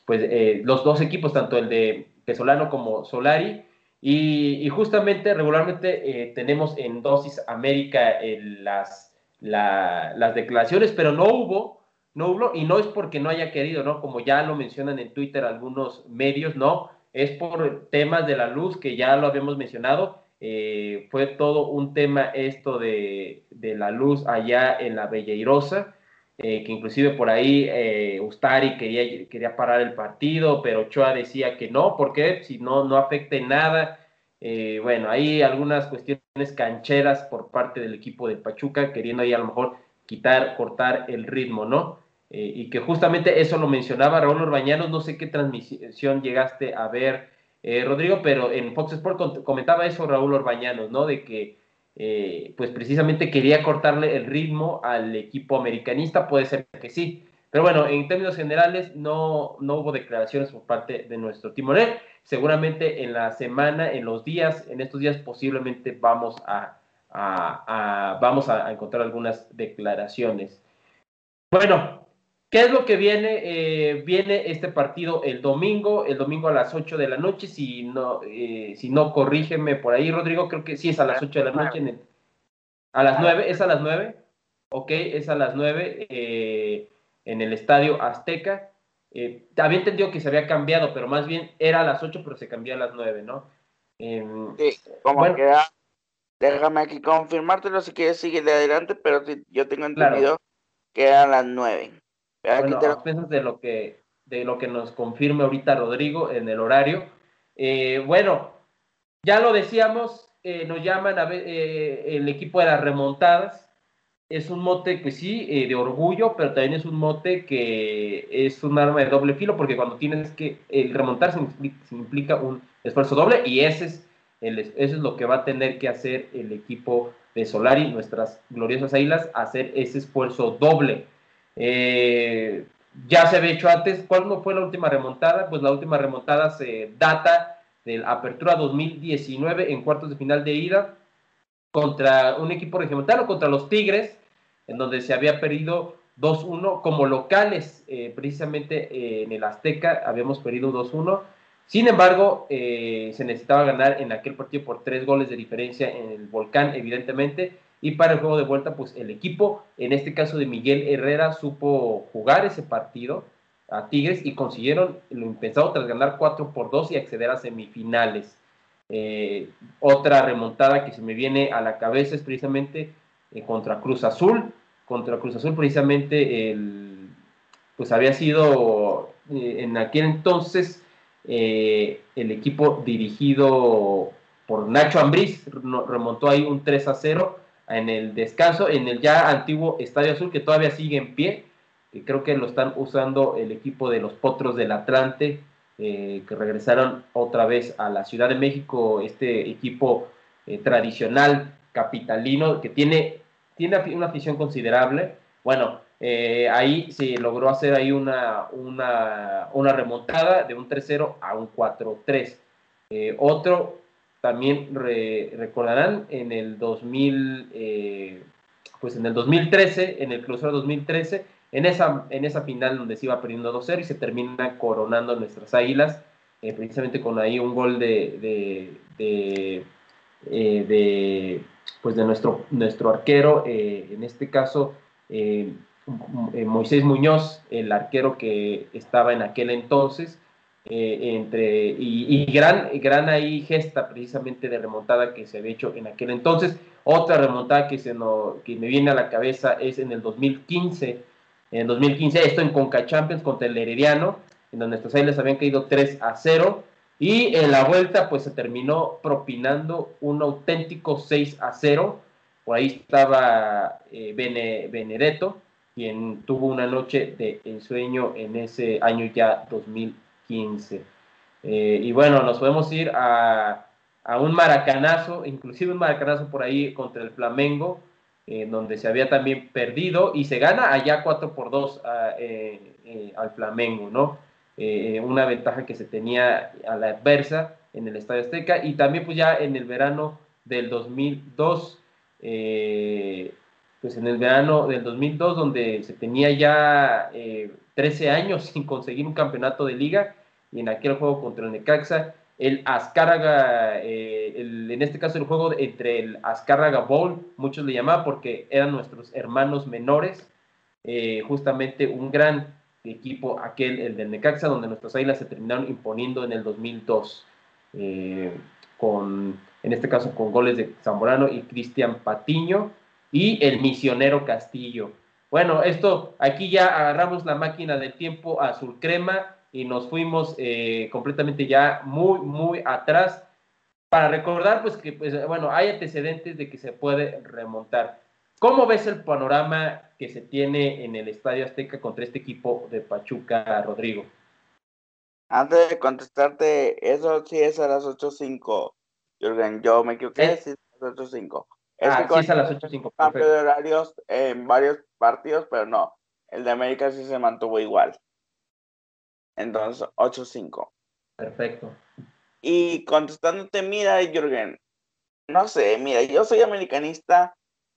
pues los dos equipos, tanto el de Pesolano como Solari. Y, justamente regularmente eh, tenemos en dosis América las, las declaraciones, pero no hubo, no hubo, y no es porque no haya querido, ¿no? Como ya lo mencionan en Twitter algunos medios, no, es por temas de la luz que ya lo habíamos mencionado. Eh, fue todo un tema esto de, de, la luz allá en la Belleirosa. Eh, que inclusive por ahí eh, Ustari quería, quería parar el partido, pero Ochoa decía que no, porque si no, no afecte nada. Eh, bueno, hay algunas cuestiones cancheras por parte del equipo de Pachuca, queriendo ahí a lo mejor quitar, cortar el ritmo, ¿no? y que justamente eso lo mencionaba Raúl Orbañanos, no sé qué transmisión llegaste a ver, Rodrigo, pero en Fox Sport comentaba eso Raúl Orbañanos, ¿no? De que eh, pues precisamente quería cortarle el ritmo al equipo americanista, puede ser que sí. Pero bueno, en términos generales no, no hubo declaraciones por parte de nuestro timonel. Seguramente en la semana, en los días, en estos días posiblemente vamos a, vamos a encontrar algunas declaraciones. Bueno, ¿Qué es lo que viene? Eh, viene este partido el domingo, el domingo a las 8 de la noche, si no, eh, si no corrígeme por ahí, Rodrigo, creo que sí es a las 8 de la noche. En a las 9, ¿es a las 9? Ok, es a las 9 eh, en el Estadio Azteca. había entendido que se había cambiado, pero más bien era a las 8, pero se cambió a las 9, ¿no? Em, sí, como que déjame aquí confirmártelo si quieres sigue de adelante, pero yo tengo entendido que era a las 9. Bueno, a de lo que de lo que nos confirme ahorita Rodrigo en el horario. Eh, bueno, ya lo decíamos, eh, nos llaman a ver, eh, el equipo de las remontadas. Es un mote que sí, de orgullo, pero también es un mote que es un arma de doble filo, porque cuando tienes que el remontar se implica, un esfuerzo doble, y ese es, el, eso es lo que va a tener que hacer el equipo de Solari, nuestras gloriosas águilas, hacer ese esfuerzo doble. Eh, ya se había hecho antes. ¿Cuándo fue la última remontada? Pues la última remontada se data de la Apertura 2019 en cuartos de final de ida contra un equipo regiomontano, contra los Tigres, en donde se había perdido 2-1 como locales, eh, precisamente eh, en el Azteca habíamos perdido 2-1. Sin embargo, se necesitaba ganar en aquel partido por tres goles de diferencia en el Volcán, evidentemente, y para el juego de vuelta, pues el equipo, en este caso de Miguel Herrera, supo jugar ese partido a Tigres y consiguieron lo impensado tras ganar 4 por 2 y acceder a semifinales. Eh, otra remontada que se me viene a la cabeza es precisamente eh, contra Cruz Azul. Contra Cruz Azul, precisamente, el, pues había sido eh, en aquel entonces el equipo dirigido por Nacho Ambriz, remontó ahí un 3 a 0 en el descanso, en el ya antiguo Estadio Azul, que todavía sigue en pie, que creo que lo están usando el equipo de los Potros del Atlante, eh, que regresaron otra vez a la Ciudad de México, este equipo eh, tradicional capitalino, que tiene, tiene una afición considerable. Bueno, eh, ahí se logró hacer ahí una, una, una remontada de un 3-0 a un 4-3. otro también recordarán en el 2000, eh, pues en el 2013, en el clausura 2013, en esa, en esa final donde se iba perdiendo 2-0 y se termina coronando nuestras águilas precisamente con ahí un gol de, de, de, pues de nuestro, nuestro arquero, en este caso Moisés Muñoz, el arquero que estaba en aquel entonces, eh, entre, y, gran, gran ahí gesta precisamente de remontada que se había hecho en aquel entonces. Otra remontada que, se que me viene a la cabeza es en el 2015, en el 2015 esto en Conca Champions contra el Herediano, en donde nuestros les habían caído 3 a 0, y en la vuelta pues se terminó propinando un auténtico 6 a 0, por ahí estaba eh, Benedetto, quien tuvo una noche de ensueño en ese año ya 2015. 15. Eh, y bueno, nos podemos ir a, un maracanazo, inclusive un maracanazo por ahí contra el Flamengo, donde se había también perdido y se gana allá 4 por 2 eh, eh, al Flamengo, ¿no? una ventaja que se tenía a la adversa en el Estadio Azteca y también pues ya en el verano del 2002, pues en el verano del 2002 donde se tenía ya 13 años sin conseguir un campeonato de liga y en aquel juego contra el Necaxa, el Azcárraga, eh, en este caso el juego entre el Azcárraga Bowl, muchos le llamaban porque eran nuestros hermanos menores, eh, justamente un gran equipo aquel, el del Necaxa, donde nuestras águilas se terminaron imponiendo en el 2002, eh, con, en este caso con goles de Zamorano y Cristian Patiño, y el misionero Castillo. Bueno, esto, aquí ya agarramos la máquina del tiempo azul crema, y nos fuimos eh, completamente ya muy, muy atrás para recordar pues que, pues, bueno, hay antecedentes de que se puede remontar. ¿Cómo ves el panorama que se tiene en el Estadio Azteca contra este equipo de Pachuca, Rodrigo? Antes de contestarte, eso sí es a las 8.05, Jürgen, yo me equivoqué, ¿Eh? sí es a las 8.05. Ah, sí es a las 8.05. Cambio de horarios en varios partidos, pero no, el de América sí se mantuvo igual. Entonces, 8-5. Perfecto. Y contestándote, mira, Jürgen, no sé, mira, yo soy americanista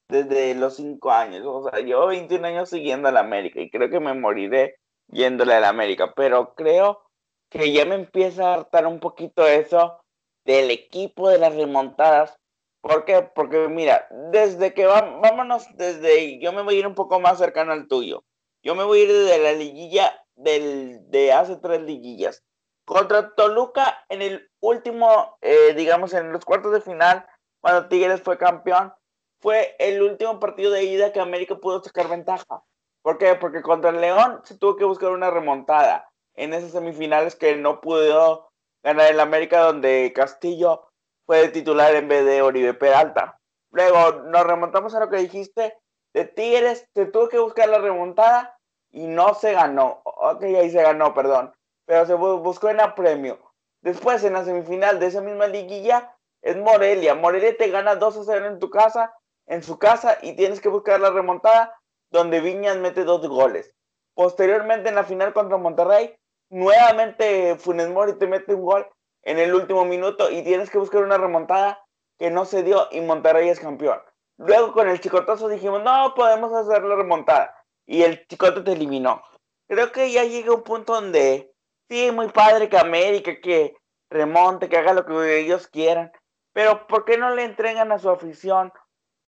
desde los 5 años. O sea, yo 21 años siguiendo a la América y creo que me moriré yéndole a la América. Pero creo que ya me empieza a hartar un poquito eso del equipo de las remontadas. ¿Por qué? Porque mira, desde que va, vámonos desde, yo me voy a ir un poco más cercano al tuyo. Yo me voy a ir desde la liguilla del, de hace tres liguillas. Contra Toluca en el último, eh, digamos, en los cuartos de final, cuando Tigres fue campeón, fue el último partido de ida que América pudo sacar ventaja. ¿Por qué? Porque contra el León se tuvo que buscar una remontada en esas semifinales que no pudo ganar el América, donde Castillo fue titular en vez de Oribe Peralta. Luego nos remontamos a lo que dijiste de Tigres, se tuvo que buscar la remontada y no se ganó. Ok, ahí se ganó, perdón. Pero se buscó en apremio. Después, en la semifinal de esa misma liguilla, es Morelia. Morelia te gana 2 a 0 en tu casa, en su casa, y tienes que buscar la remontada, donde Viñas mete dos goles. Posteriormente, en la final contra Monterrey, nuevamente Funes Mori te mete un gol en el último minuto y tienes que buscar una remontada que no se dio y Monterrey es campeón. Luego con el chicotazo dijimos, no, podemos hacer la remontada y el chicote te eliminó. Creo que ya llega un punto donde sí, muy padre que América, que remonte, que haga lo que ellos quieran, pero ¿por qué no le entregan a su afición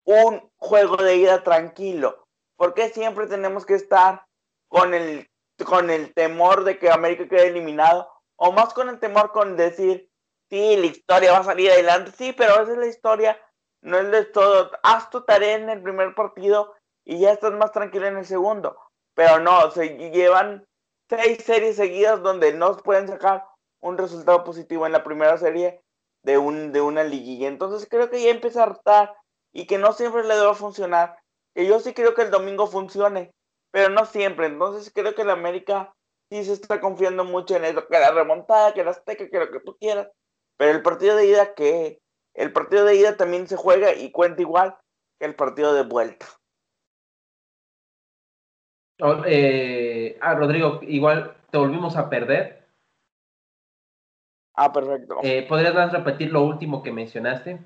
un juego de ida tranquilo? ¿Por qué siempre tenemos que estar con el, con el temor de que América quede eliminado? O más con el temor con decir, sí, la historia va a salir adelante, sí, pero a veces la historia no es de todo. Haz tu tarea en el primer partido y ya estás más tranquilo en el segundo. Pero no, se llevan seis series seguidas donde no pueden sacar un resultado positivo en la primera serie de, un, de una liguilla. Entonces creo que ya empieza a hartar y que no siempre le debe funcionar. Que yo sí creo que el domingo funcione, pero no siempre. Entonces creo que la América sí se está confiando mucho en eso, que la remontada, que la azteca, que lo que tú quieras. Pero el partido de ida, que el partido de ida también se juega y cuenta igual que el partido de vuelta. Oh, eh, ah, Rodrigo, igual te volvimos a perder. Ah, perfecto. Eh, ¿Podrías repetir lo último que mencionaste?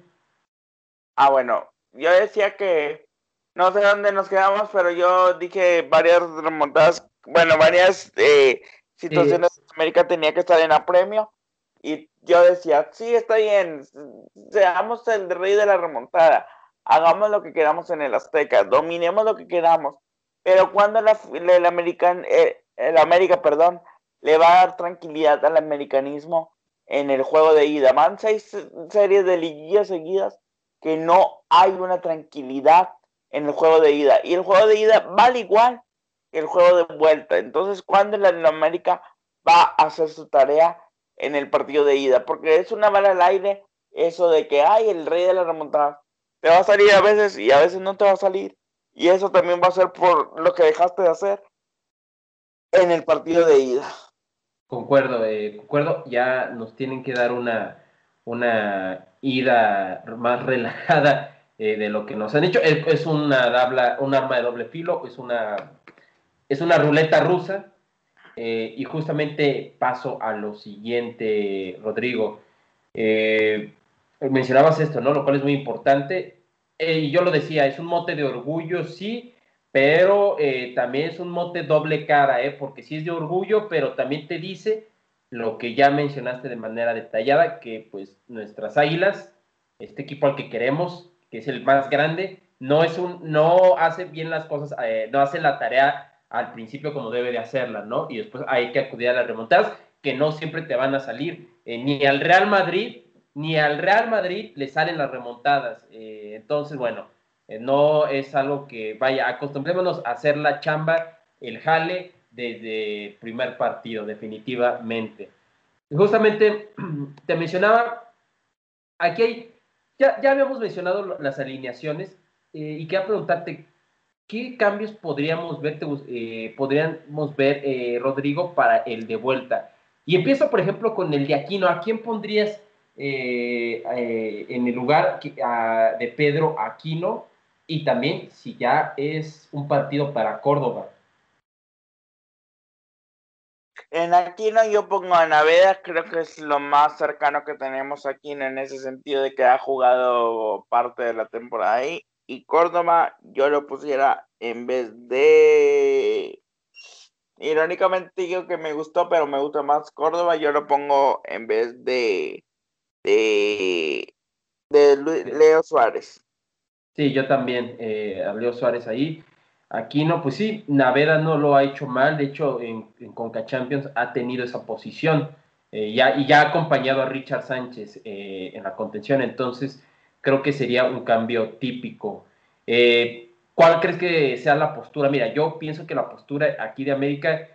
Ah, bueno, yo decía que no sé dónde nos quedamos, pero yo dije varias remontadas, bueno, varias eh, situaciones de América tenía que estar en apremio y yo decía, sí, está bien, seamos el rey de la remontada, hagamos lo que queramos en el Azteca, dominemos lo que queramos, pero cuando la, el, American, eh, América, perdón, le va a dar tranquilidad al americanismo en el juego de ida. Van seis series de liguillas seguidas que no hay una tranquilidad en el juego de ida. Y el juego de ida vale igual que el juego de vuelta. Entonces, ¿cuándo el América va a hacer su tarea en el partido de ida? Porque es una bala al aire eso de que, hay el rey de la remontada. Te va a salir a veces y a veces no te va a salir. Y eso también va a ser por lo que dejaste de hacer en el partido de ida. Concuerdo, eh, concuerdo. Ya nos tienen que dar una, una ida más relajada eh, de lo que nos han dicho. Es, una un arma de doble filo, es una, es una ruleta rusa. Eh, y justamente paso a lo siguiente, Rodrigo. mencionabas esto, ¿no? Lo cual es muy importante. Y yo lo decía, es un mote de orgullo, sí, pero eh, también es un mote doble cara, ¿eh? porque sí es de orgullo, pero también te dice lo que ya mencionaste de manera detallada, que pues nuestras águilas, este equipo al que queremos, que es el más grande, no es un, no hace bien las cosas, eh, no hace la tarea al principio como debe de hacerla, ¿no? Y después hay que acudir a las remontadas, que no siempre te van a salir, eh, ni al Real Madrid, ni al Real Madrid le salen las remontadas. entonces, bueno, eh, no es algo que vaya, acostumbrémonos a hacer la chamba, el jale desde primer partido, definitivamente. Justamente te mencionaba, aquí hay, ya, ya habíamos mencionado las alineaciones eh, y quería preguntarte, ¿qué cambios podríamos ver, eh, podríamos ver Rodrigo, para el de vuelta? Y empiezo, por ejemplo, con el de Aquino. ¿A quién pondrías en el lugar de Pedro Aquino y también si ya es un partido para Córdoba. En Aquino yo pongo a Naveda, creo que es lo más cercano que tenemos aquí en ese sentido de que ha jugado parte de la temporada ahí. Y Córdoba yo lo pusiera en vez de... Irónicamente digo que me gustó, pero me gusta más Córdoba, yo lo pongo en vez de... de, de Leo Suárez. Sí, yo también, eh, Leo Suárez ahí. Aquino, pues sí, Naveda no lo ha hecho mal, de hecho en, en Conca Champions ha tenido esa posición eh, ya, y ya ha acompañado a Richard Sánchez eh, en la contención, entonces creo que sería un cambio típico. Eh, ¿Cuál crees que sea la postura? Mira, yo pienso que la postura aquí de América,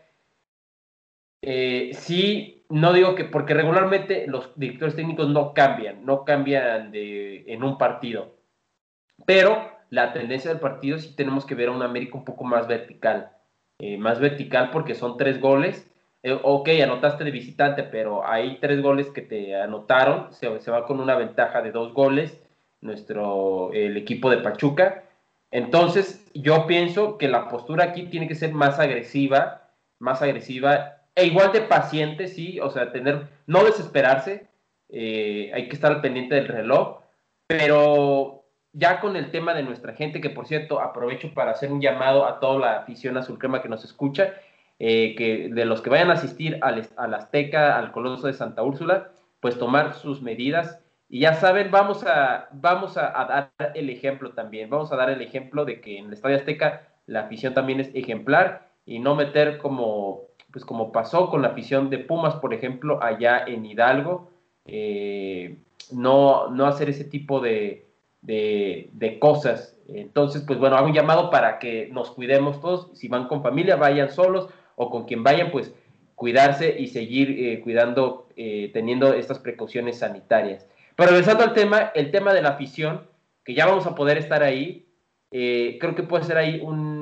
sí, no digo que, porque regularmente los directores técnicos no cambian, no cambian de, en un partido pero la tendencia del partido sí tenemos que ver a un América un poco más vertical. Eh, más vertical porque son tres goles. Eh, ok, anotaste de visitante, pero hay tres goles que te anotaron. Se, va con una ventaja de dos goles nuestro, el equipo de Pachuca. Entonces, yo pienso que la postura aquí tiene que ser más agresiva, más agresiva e igual de paciente, sí, o sea, tener, no desesperarse, eh, hay que estar al pendiente del reloj, pero ya con el tema de nuestra gente, que por cierto aprovecho para hacer un llamado a toda la afición azul crema que nos escucha, eh, que de los que vayan a asistir al, al Azteca, al Coloso de Santa Úrsula, pues tomar sus medidas. Y ya saben, vamos a, vamos a, dar el ejemplo también, vamos a dar el ejemplo de que en el Estadio Azteca la afición también es ejemplar y no meter como, pues como pasó con la afición de Pumas, por ejemplo, allá en Hidalgo, eh, no, no hacer ese tipo de, de, cosas. Entonces, pues bueno, hago un llamado para que nos cuidemos todos. Si van con familia, vayan solos o con quien vayan, pues cuidarse y seguir eh, cuidando, eh, teniendo estas precauciones sanitarias. Pero regresando al tema, el tema de la afición, que ya vamos a poder estar ahí, eh, creo que puede ser ahí un,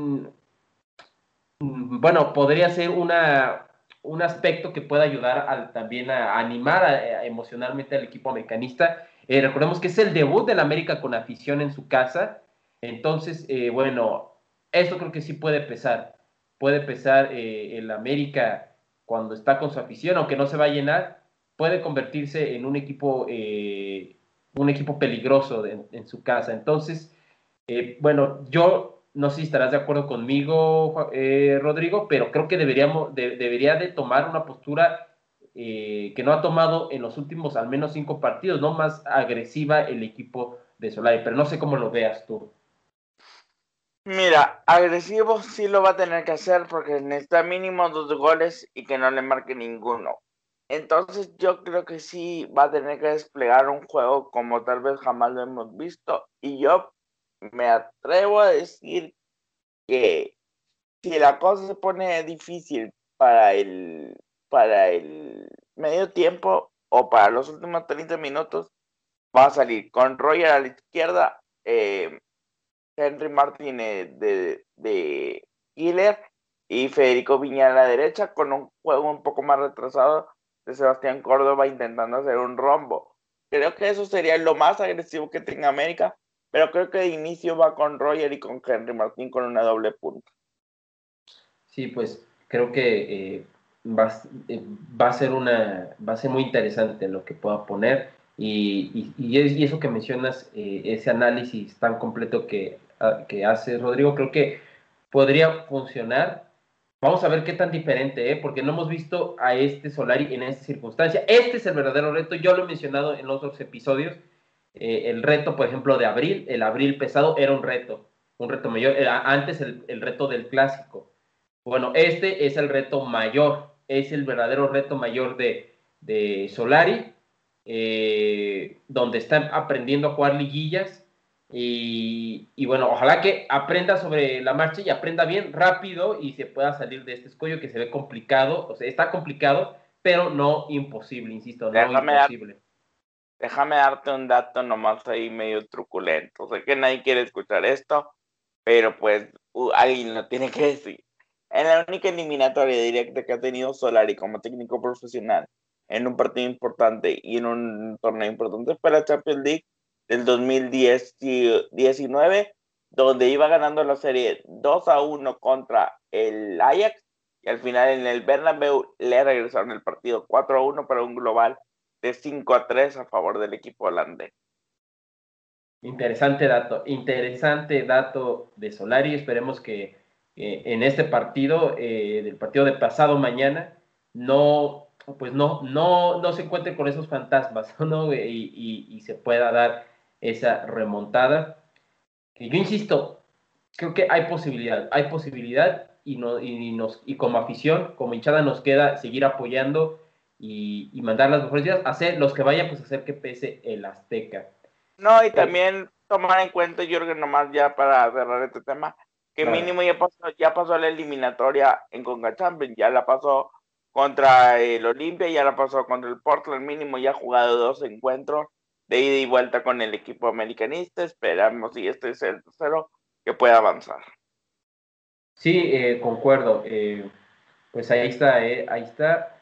bueno, podría ser una, un aspecto que pueda ayudar también a, animar emocionalmente al equipo americanista eh, recordemos que es el debut del América con afición en su casa. Entonces, eh, bueno, esto creo que sí puede pesar. Puede pesar eh, el América cuando está con su afición, aunque no se va a llenar, puede convertirse en un equipo, un equipo peligroso en su casa. Entonces, bueno, yo no sé si estarás de acuerdo conmigo, Rodrigo, pero creo que deberíamos, debería de tomar una postura eh, que no ha tomado en los últimos al menos cinco partidos, ¿no? Más agresiva el equipo de Solari, pero no sé cómo lo veas tú. Mira, agresivo sí lo va a tener que hacer porque necesita mínimo dos goles y que no le marque ninguno. Entonces yo creo que sí va a tener que desplegar un juego como tal vez jamás lo hemos visto. Y yo me atrevo a decir que si la cosa se pone difícil para el, para el medio tiempo o para los últimos 30 minutos, va a salir con Roger a la izquierda, eh, Henry Martínez de, de Killer y Federico Viña a la derecha con un juego un poco más retrasado de Sebastián Córdoba intentando hacer un rombo. Creo que eso sería lo más agresivo que tenga América, pero creo que de inicio va con Roger y con Henry Martín con una doble punta. Sí, pues creo que eh, va, eh, va, a ser una, va a ser muy interesante lo que pueda poner y, y, eso que mencionas, eh, ese análisis tan completo que, ah, que hace Rodrigo, creo que podría funcionar Vamos a ver qué tan diferente, ¿eh? porque no hemos visto a este Solari en esta circunstancia. Este es el verdadero reto, yo lo he mencionado en otros episodios. Eh, el reto, por ejemplo, de abril, el abril pesado era un reto, un reto mayor. Era antes el, reto del clásico. Bueno, este es el reto mayor, es el verdadero reto mayor de, de Solari, eh, donde están aprendiendo a jugar liguillas y, bueno, ojalá que aprenda sobre la marcha y aprenda bien rápido y se pueda salir de este escollo que se ve complicado, o sea, está complicado, pero no imposible, insisto, no imposible. Déjame darte un dato nomás ahí medio truculento. Sé que nadie quiere escuchar esto, pero pues alguien lo tiene que decir. En la única eliminatoria directa que ha tenido Solari como técnico profesional en un partido importante y en un torneo importante fue la Champions League del 2019, donde iba ganando la serie 2 a 1 contra el Ajax y al final en el Bernabéu le regresaron el partido 4 a 1 para un global de 5 a 3 a favor del equipo holandés. Interesante dato, interesante dato de Solari. Esperemos que en este partido, eh, del partido de pasado mañana, no, pues no, no, no se encuentre con esos fantasmas, ¿no? y, y se pueda dar esa remontada. Y yo insisto, creo que hay posibilidad, hay posibilidad y, no, y, nos, y como afición, como hinchada, nos queda seguir apoyando y, mandar las mejores ideas, hacer los que vayan, pues hacer que pese el Azteca. No, y también tomar en cuenta, Jürgen, nomás ya para cerrar este tema, que mínimo ya pasó, ya pasó la eliminatoria en Conga Champions, ya la pasó contra el Olimpia, ya la pasó contra el Portland, mínimo ya ha jugado dos encuentros de ida y vuelta con el equipo americanista. Esperamos, y este es el tercero, que pueda avanzar. Sí, eh, concuerdo. Eh, pues ahí está, eh, ahí está.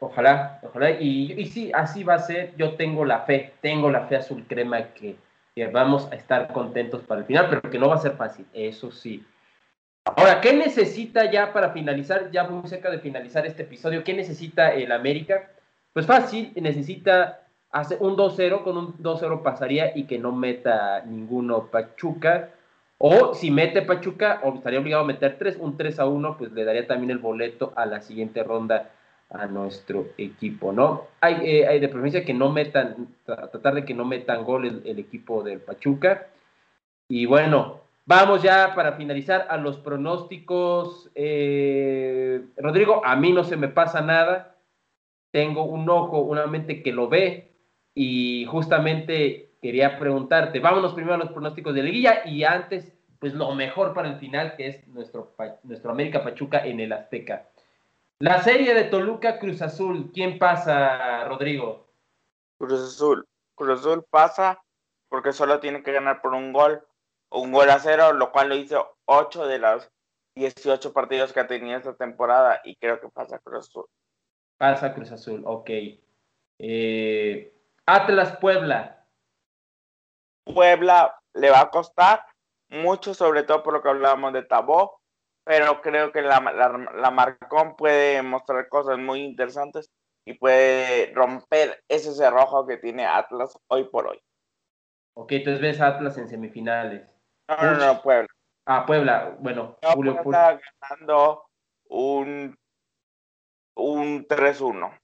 Ojalá, ojalá. Y, sí, así va a ser. Yo tengo la fe, tengo la fe azul crema que, vamos a estar contentos para el final, pero que no va a ser fácil, eso sí. Ahora, ¿qué necesita ya para finalizar, ya muy cerca de finalizar este episodio? ¿Qué necesita el América? Pues fácil, necesita hace un 2-0, con un 2-0 pasaría y que no meta ninguno Pachuca. O si mete Pachuca, o estaría obligado a meter 3, un 3 a 1, pues le daría también el boleto a la siguiente ronda a nuestro equipo, ¿no? Hay, eh, hay de preferencia que no metan, tratar de que no metan gol el, equipo del Pachuca. Y bueno, vamos ya para finalizar a los pronósticos. Eh, Rodrigo, a mí no se me pasa nada. Tengo un ojo, una mente que lo ve, y justamente quería preguntarte, vámonos primero a los pronósticos de liguilla y antes, pues lo mejor para el final, que es nuestro, nuestro América Pachuca en el Azteca. La serie de Toluca Cruz Azul, ¿quién pasa, Rodrigo? Cruz Azul. Cruz Azul pasa porque solo tiene que ganar por un gol, un gol a cero, lo cual lo hizo 8 de los 18 partidos que ha tenido esta temporada y creo que pasa Cruz Azul. Pasa Cruz Azul, ok. Eh, Atlas Puebla. Puebla le va a costar mucho, sobre todo por lo que hablábamos de Tabó, pero creo que la, la, Marcón puede mostrar cosas muy interesantes y puede romper ese cerrojo que tiene Atlas hoy por hoy. Ok, entonces ves Atlas en semifinales. No, no, no, Puebla. Ah, Puebla, bueno, Julio está ganando un, un 3-1.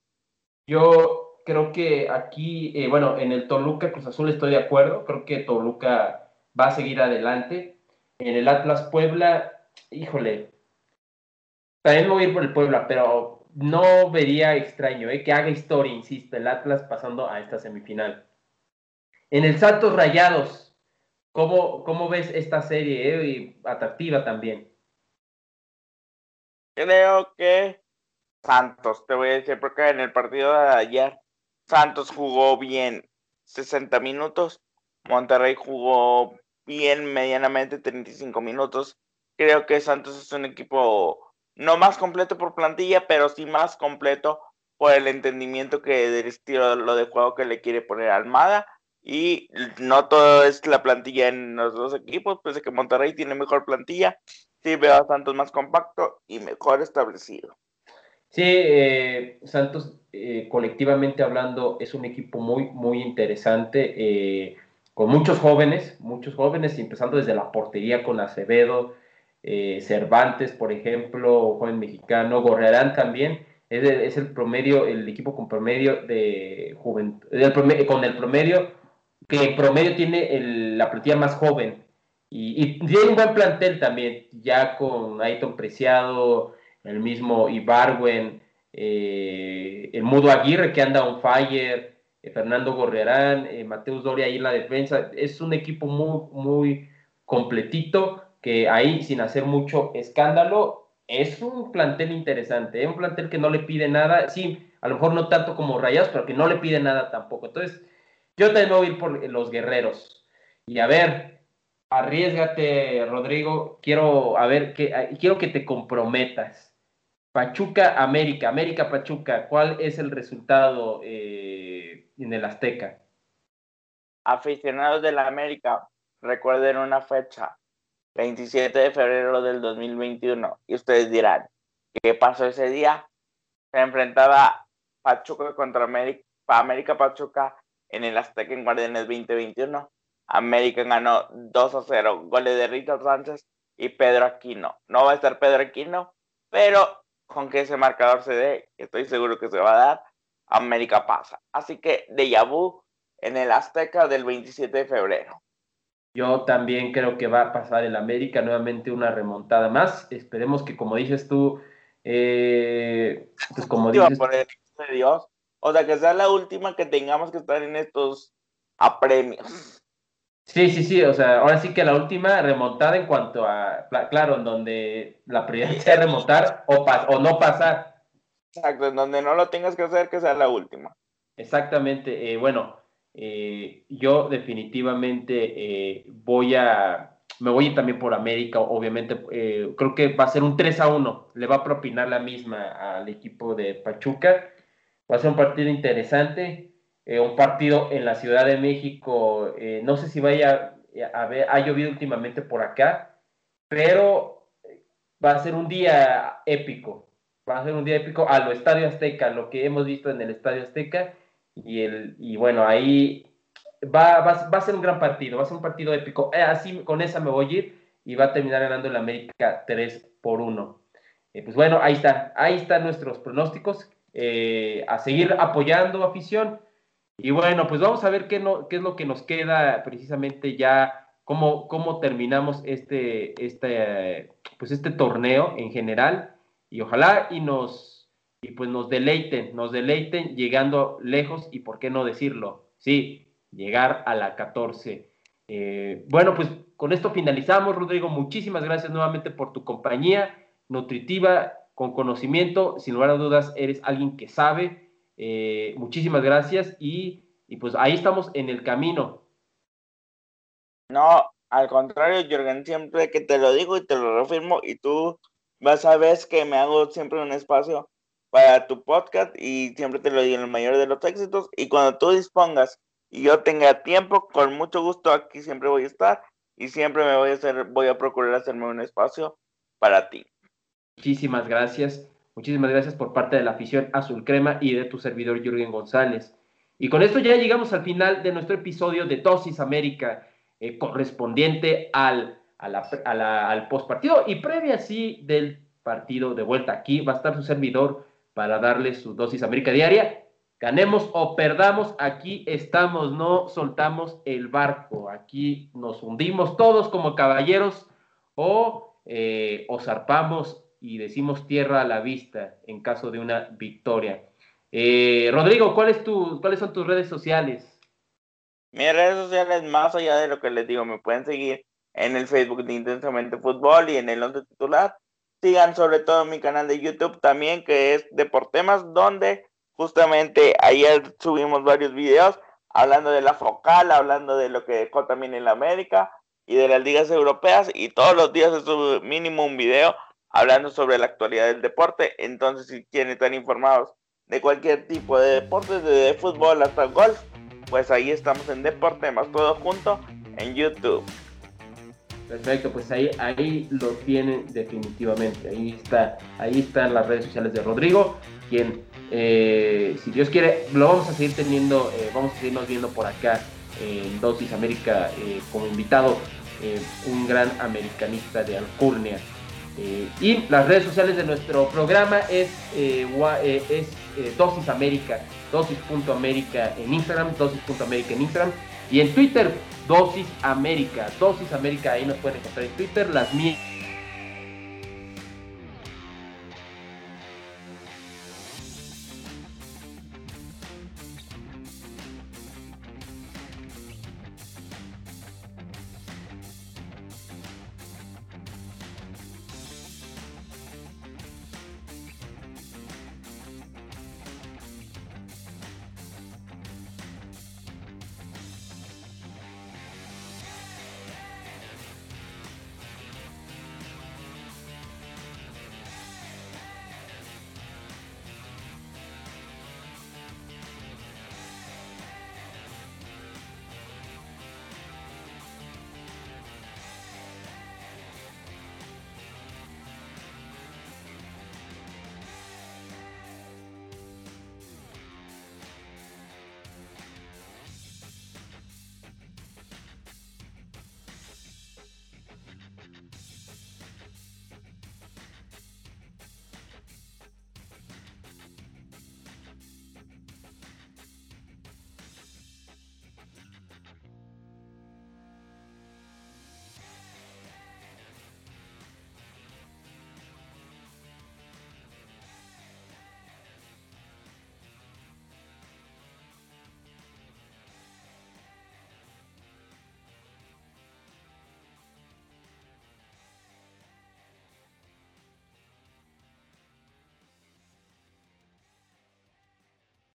Yo creo que aquí, eh, bueno, en el Toluca Cruz Azul estoy de acuerdo. Creo que Toluca va a seguir adelante. En el Atlas Puebla, híjole, también me voy a ir por el Puebla, pero no vería extraño eh, que haga historia, insisto, el Atlas pasando a esta semifinal. En el Santos Rayados, ¿cómo, cómo ves esta serie? Eh? Y atractiva también. Creo que Santos, te voy a decir, porque en el partido de ayer Santos jugó bien 60 minutos, Monterrey jugó bien medianamente 35 minutos. Creo que Santos es un equipo no más completo por plantilla, pero sí más completo por el entendimiento que del estilo lo de juego que le quiere poner Almada. Y no todo es la plantilla en los dos equipos, pues que Monterrey tiene mejor plantilla, sí veo a Santos más compacto y mejor establecido. Sí, eh, Santos eh, colectivamente hablando es un equipo muy, muy interesante, eh, con muchos jóvenes, muchos jóvenes, empezando desde la portería con Acevedo, Cervantes, por ejemplo, joven mexicano, Gorrerán también, es el, promedio, el equipo con promedio de juventud, con el promedio, que en promedio tiene la plantilla más joven y, tiene un buen plantel también, ya con Aiton Preciado, el mismo Ibarwen, eh, el Mudo Aguirre que anda on fire, eh, Fernando Gorriarán, eh, Mateus Doria ahí en la defensa. Es un equipo muy, muy completito que ahí, sin hacer mucho escándalo, es un plantel interesante, es un plantel que no le pide nada, sí, a lo mejor no tanto como Rayados, pero que no le pide nada tampoco. Entonces, yo también voy a ir por los guerreros. Y a ver, arriesgate, Rodrigo. Quiero, a ver, que, quiero que te comprometas. Pachuca, América, América, Pachuca, ¿cuál es el resultado eh, en el Azteca? Aficionados de la América, recuerden una fecha, 27 de febrero del 2021, y ustedes dirán, ¿qué pasó ese día? Se enfrentaba Pachuca contra América, América Pachuca en el Azteca en Guardianes 2021 América ganó 2 a 0, goles de Rita Sánchez y Pedro Aquino. No va a estar Pedro Aquino, pero con que ese marcador se dé, estoy seguro que se va a dar, América pasa. Así que de Yabú en el Azteca del 27 de febrero. Yo también creo que va a pasar el América nuevamente una remontada más. Esperemos que, como dices tú, eh, pues como dices. Por el de Dios. O sea, que sea la última que tengamos que estar en estos apremios. Sí, sí, sí, o sea, ahora sí que la última remontada en cuanto a, claro, en donde la prioridad sea remontar o, o no pasar. Exacto, en donde no lo tengas que hacer, que sea la última. Exactamente, eh, bueno, eh, yo definitivamente eh, voy a, me voy también por América, obviamente, creo que va a ser un 3 a 1, le va a propinar la misma al equipo de Pachuca, va a ser un partido interesante. Eh, un partido en la Ciudad de México. Eh, no sé si vaya a ver, ha llovido últimamente por acá, pero va a ser un día épico. Va a ser un día épico a lo Estadio Azteca, lo que hemos visto en el Estadio Azteca. Y, el, y bueno, ahí va, va, va a ser un gran partido, va a ser un partido épico. Eh, así con esa me voy a ir y va a terminar ganando el América 3 por 1. pues bueno, ahí está, ahí están nuestros pronósticos. a seguir apoyando afición y bueno, pues vamos a ver qué, no, qué es lo que nos queda precisamente ya, cómo, cómo terminamos este, este, pues este torneo en general. Y ojalá y nos, y pues nos deleiten, nos deleiten llegando lejos y por qué no decirlo, sí, llegar a la 14. Eh, bueno, pues con esto finalizamos, Rodrigo. Muchísimas gracias nuevamente por tu compañía nutritiva, con conocimiento. Sin lugar a dudas, eres alguien que sabe eh, muchísimas gracias y, pues ahí estamos en el camino. No, al contrario, Jürgen, siempre que te lo digo y te lo reafirmo y tú vas a ver que me hago siempre un espacio para tu podcast y siempre te lo digo en el mayor de los éxitos y cuando tú dispongas y yo tenga tiempo, con mucho gusto aquí siempre voy a estar y siempre me voy a hacer, voy a procurar hacerme un espacio para ti. Muchísimas gracias. Muchísimas gracias por parte de la afición Azul Crema y de tu servidor Jürgen González. Y con esto ya llegamos al final de nuestro episodio de Dosis América, eh, correspondiente al, al postpartido y previa así del partido de vuelta. Aquí va a estar su servidor para darle su dosis América diaria. Ganemos o perdamos, aquí estamos, no soltamos el barco, aquí nos hundimos todos como caballeros o, eh, o zarpamos y decimos tierra a la vista en caso de una victoria. Eh, Rodrigo, ¿cuál es ¿cuáles son tus redes sociales? Mis redes sociales, más allá de lo que les digo, me pueden seguir en el Facebook de Intensamente Fútbol y en el once titular. Sigan sobre todo mi canal de YouTube también, que es Deportemas, donde justamente ayer subimos varios videos hablando de la focal, hablando de lo que dejó también en la América y de las ligas europeas y todos los días es mínimo un video hablando sobre la actualidad del deporte. Entonces, si quieren estar informados de cualquier tipo de deporte, desde fútbol hasta golf, pues ahí estamos en Deporte más todo junto en YouTube. Perfecto, pues ahí, ahí lo tienen definitivamente. Ahí está, ahí están las redes sociales de Rodrigo, quien, eh, si Dios quiere, lo vamos a seguir teniendo, eh, vamos a seguirnos viendo por acá en Dosis América eh, como invitado, un gran americanista de Alcurnia. y las redes sociales de nuestro programa es, es Dosis América, dosis.américa en Instagram, dosis.américa en Instagram y en Twitter Dosis América. Dosis América, ahí nos pueden encontrar en Twitter. Las mías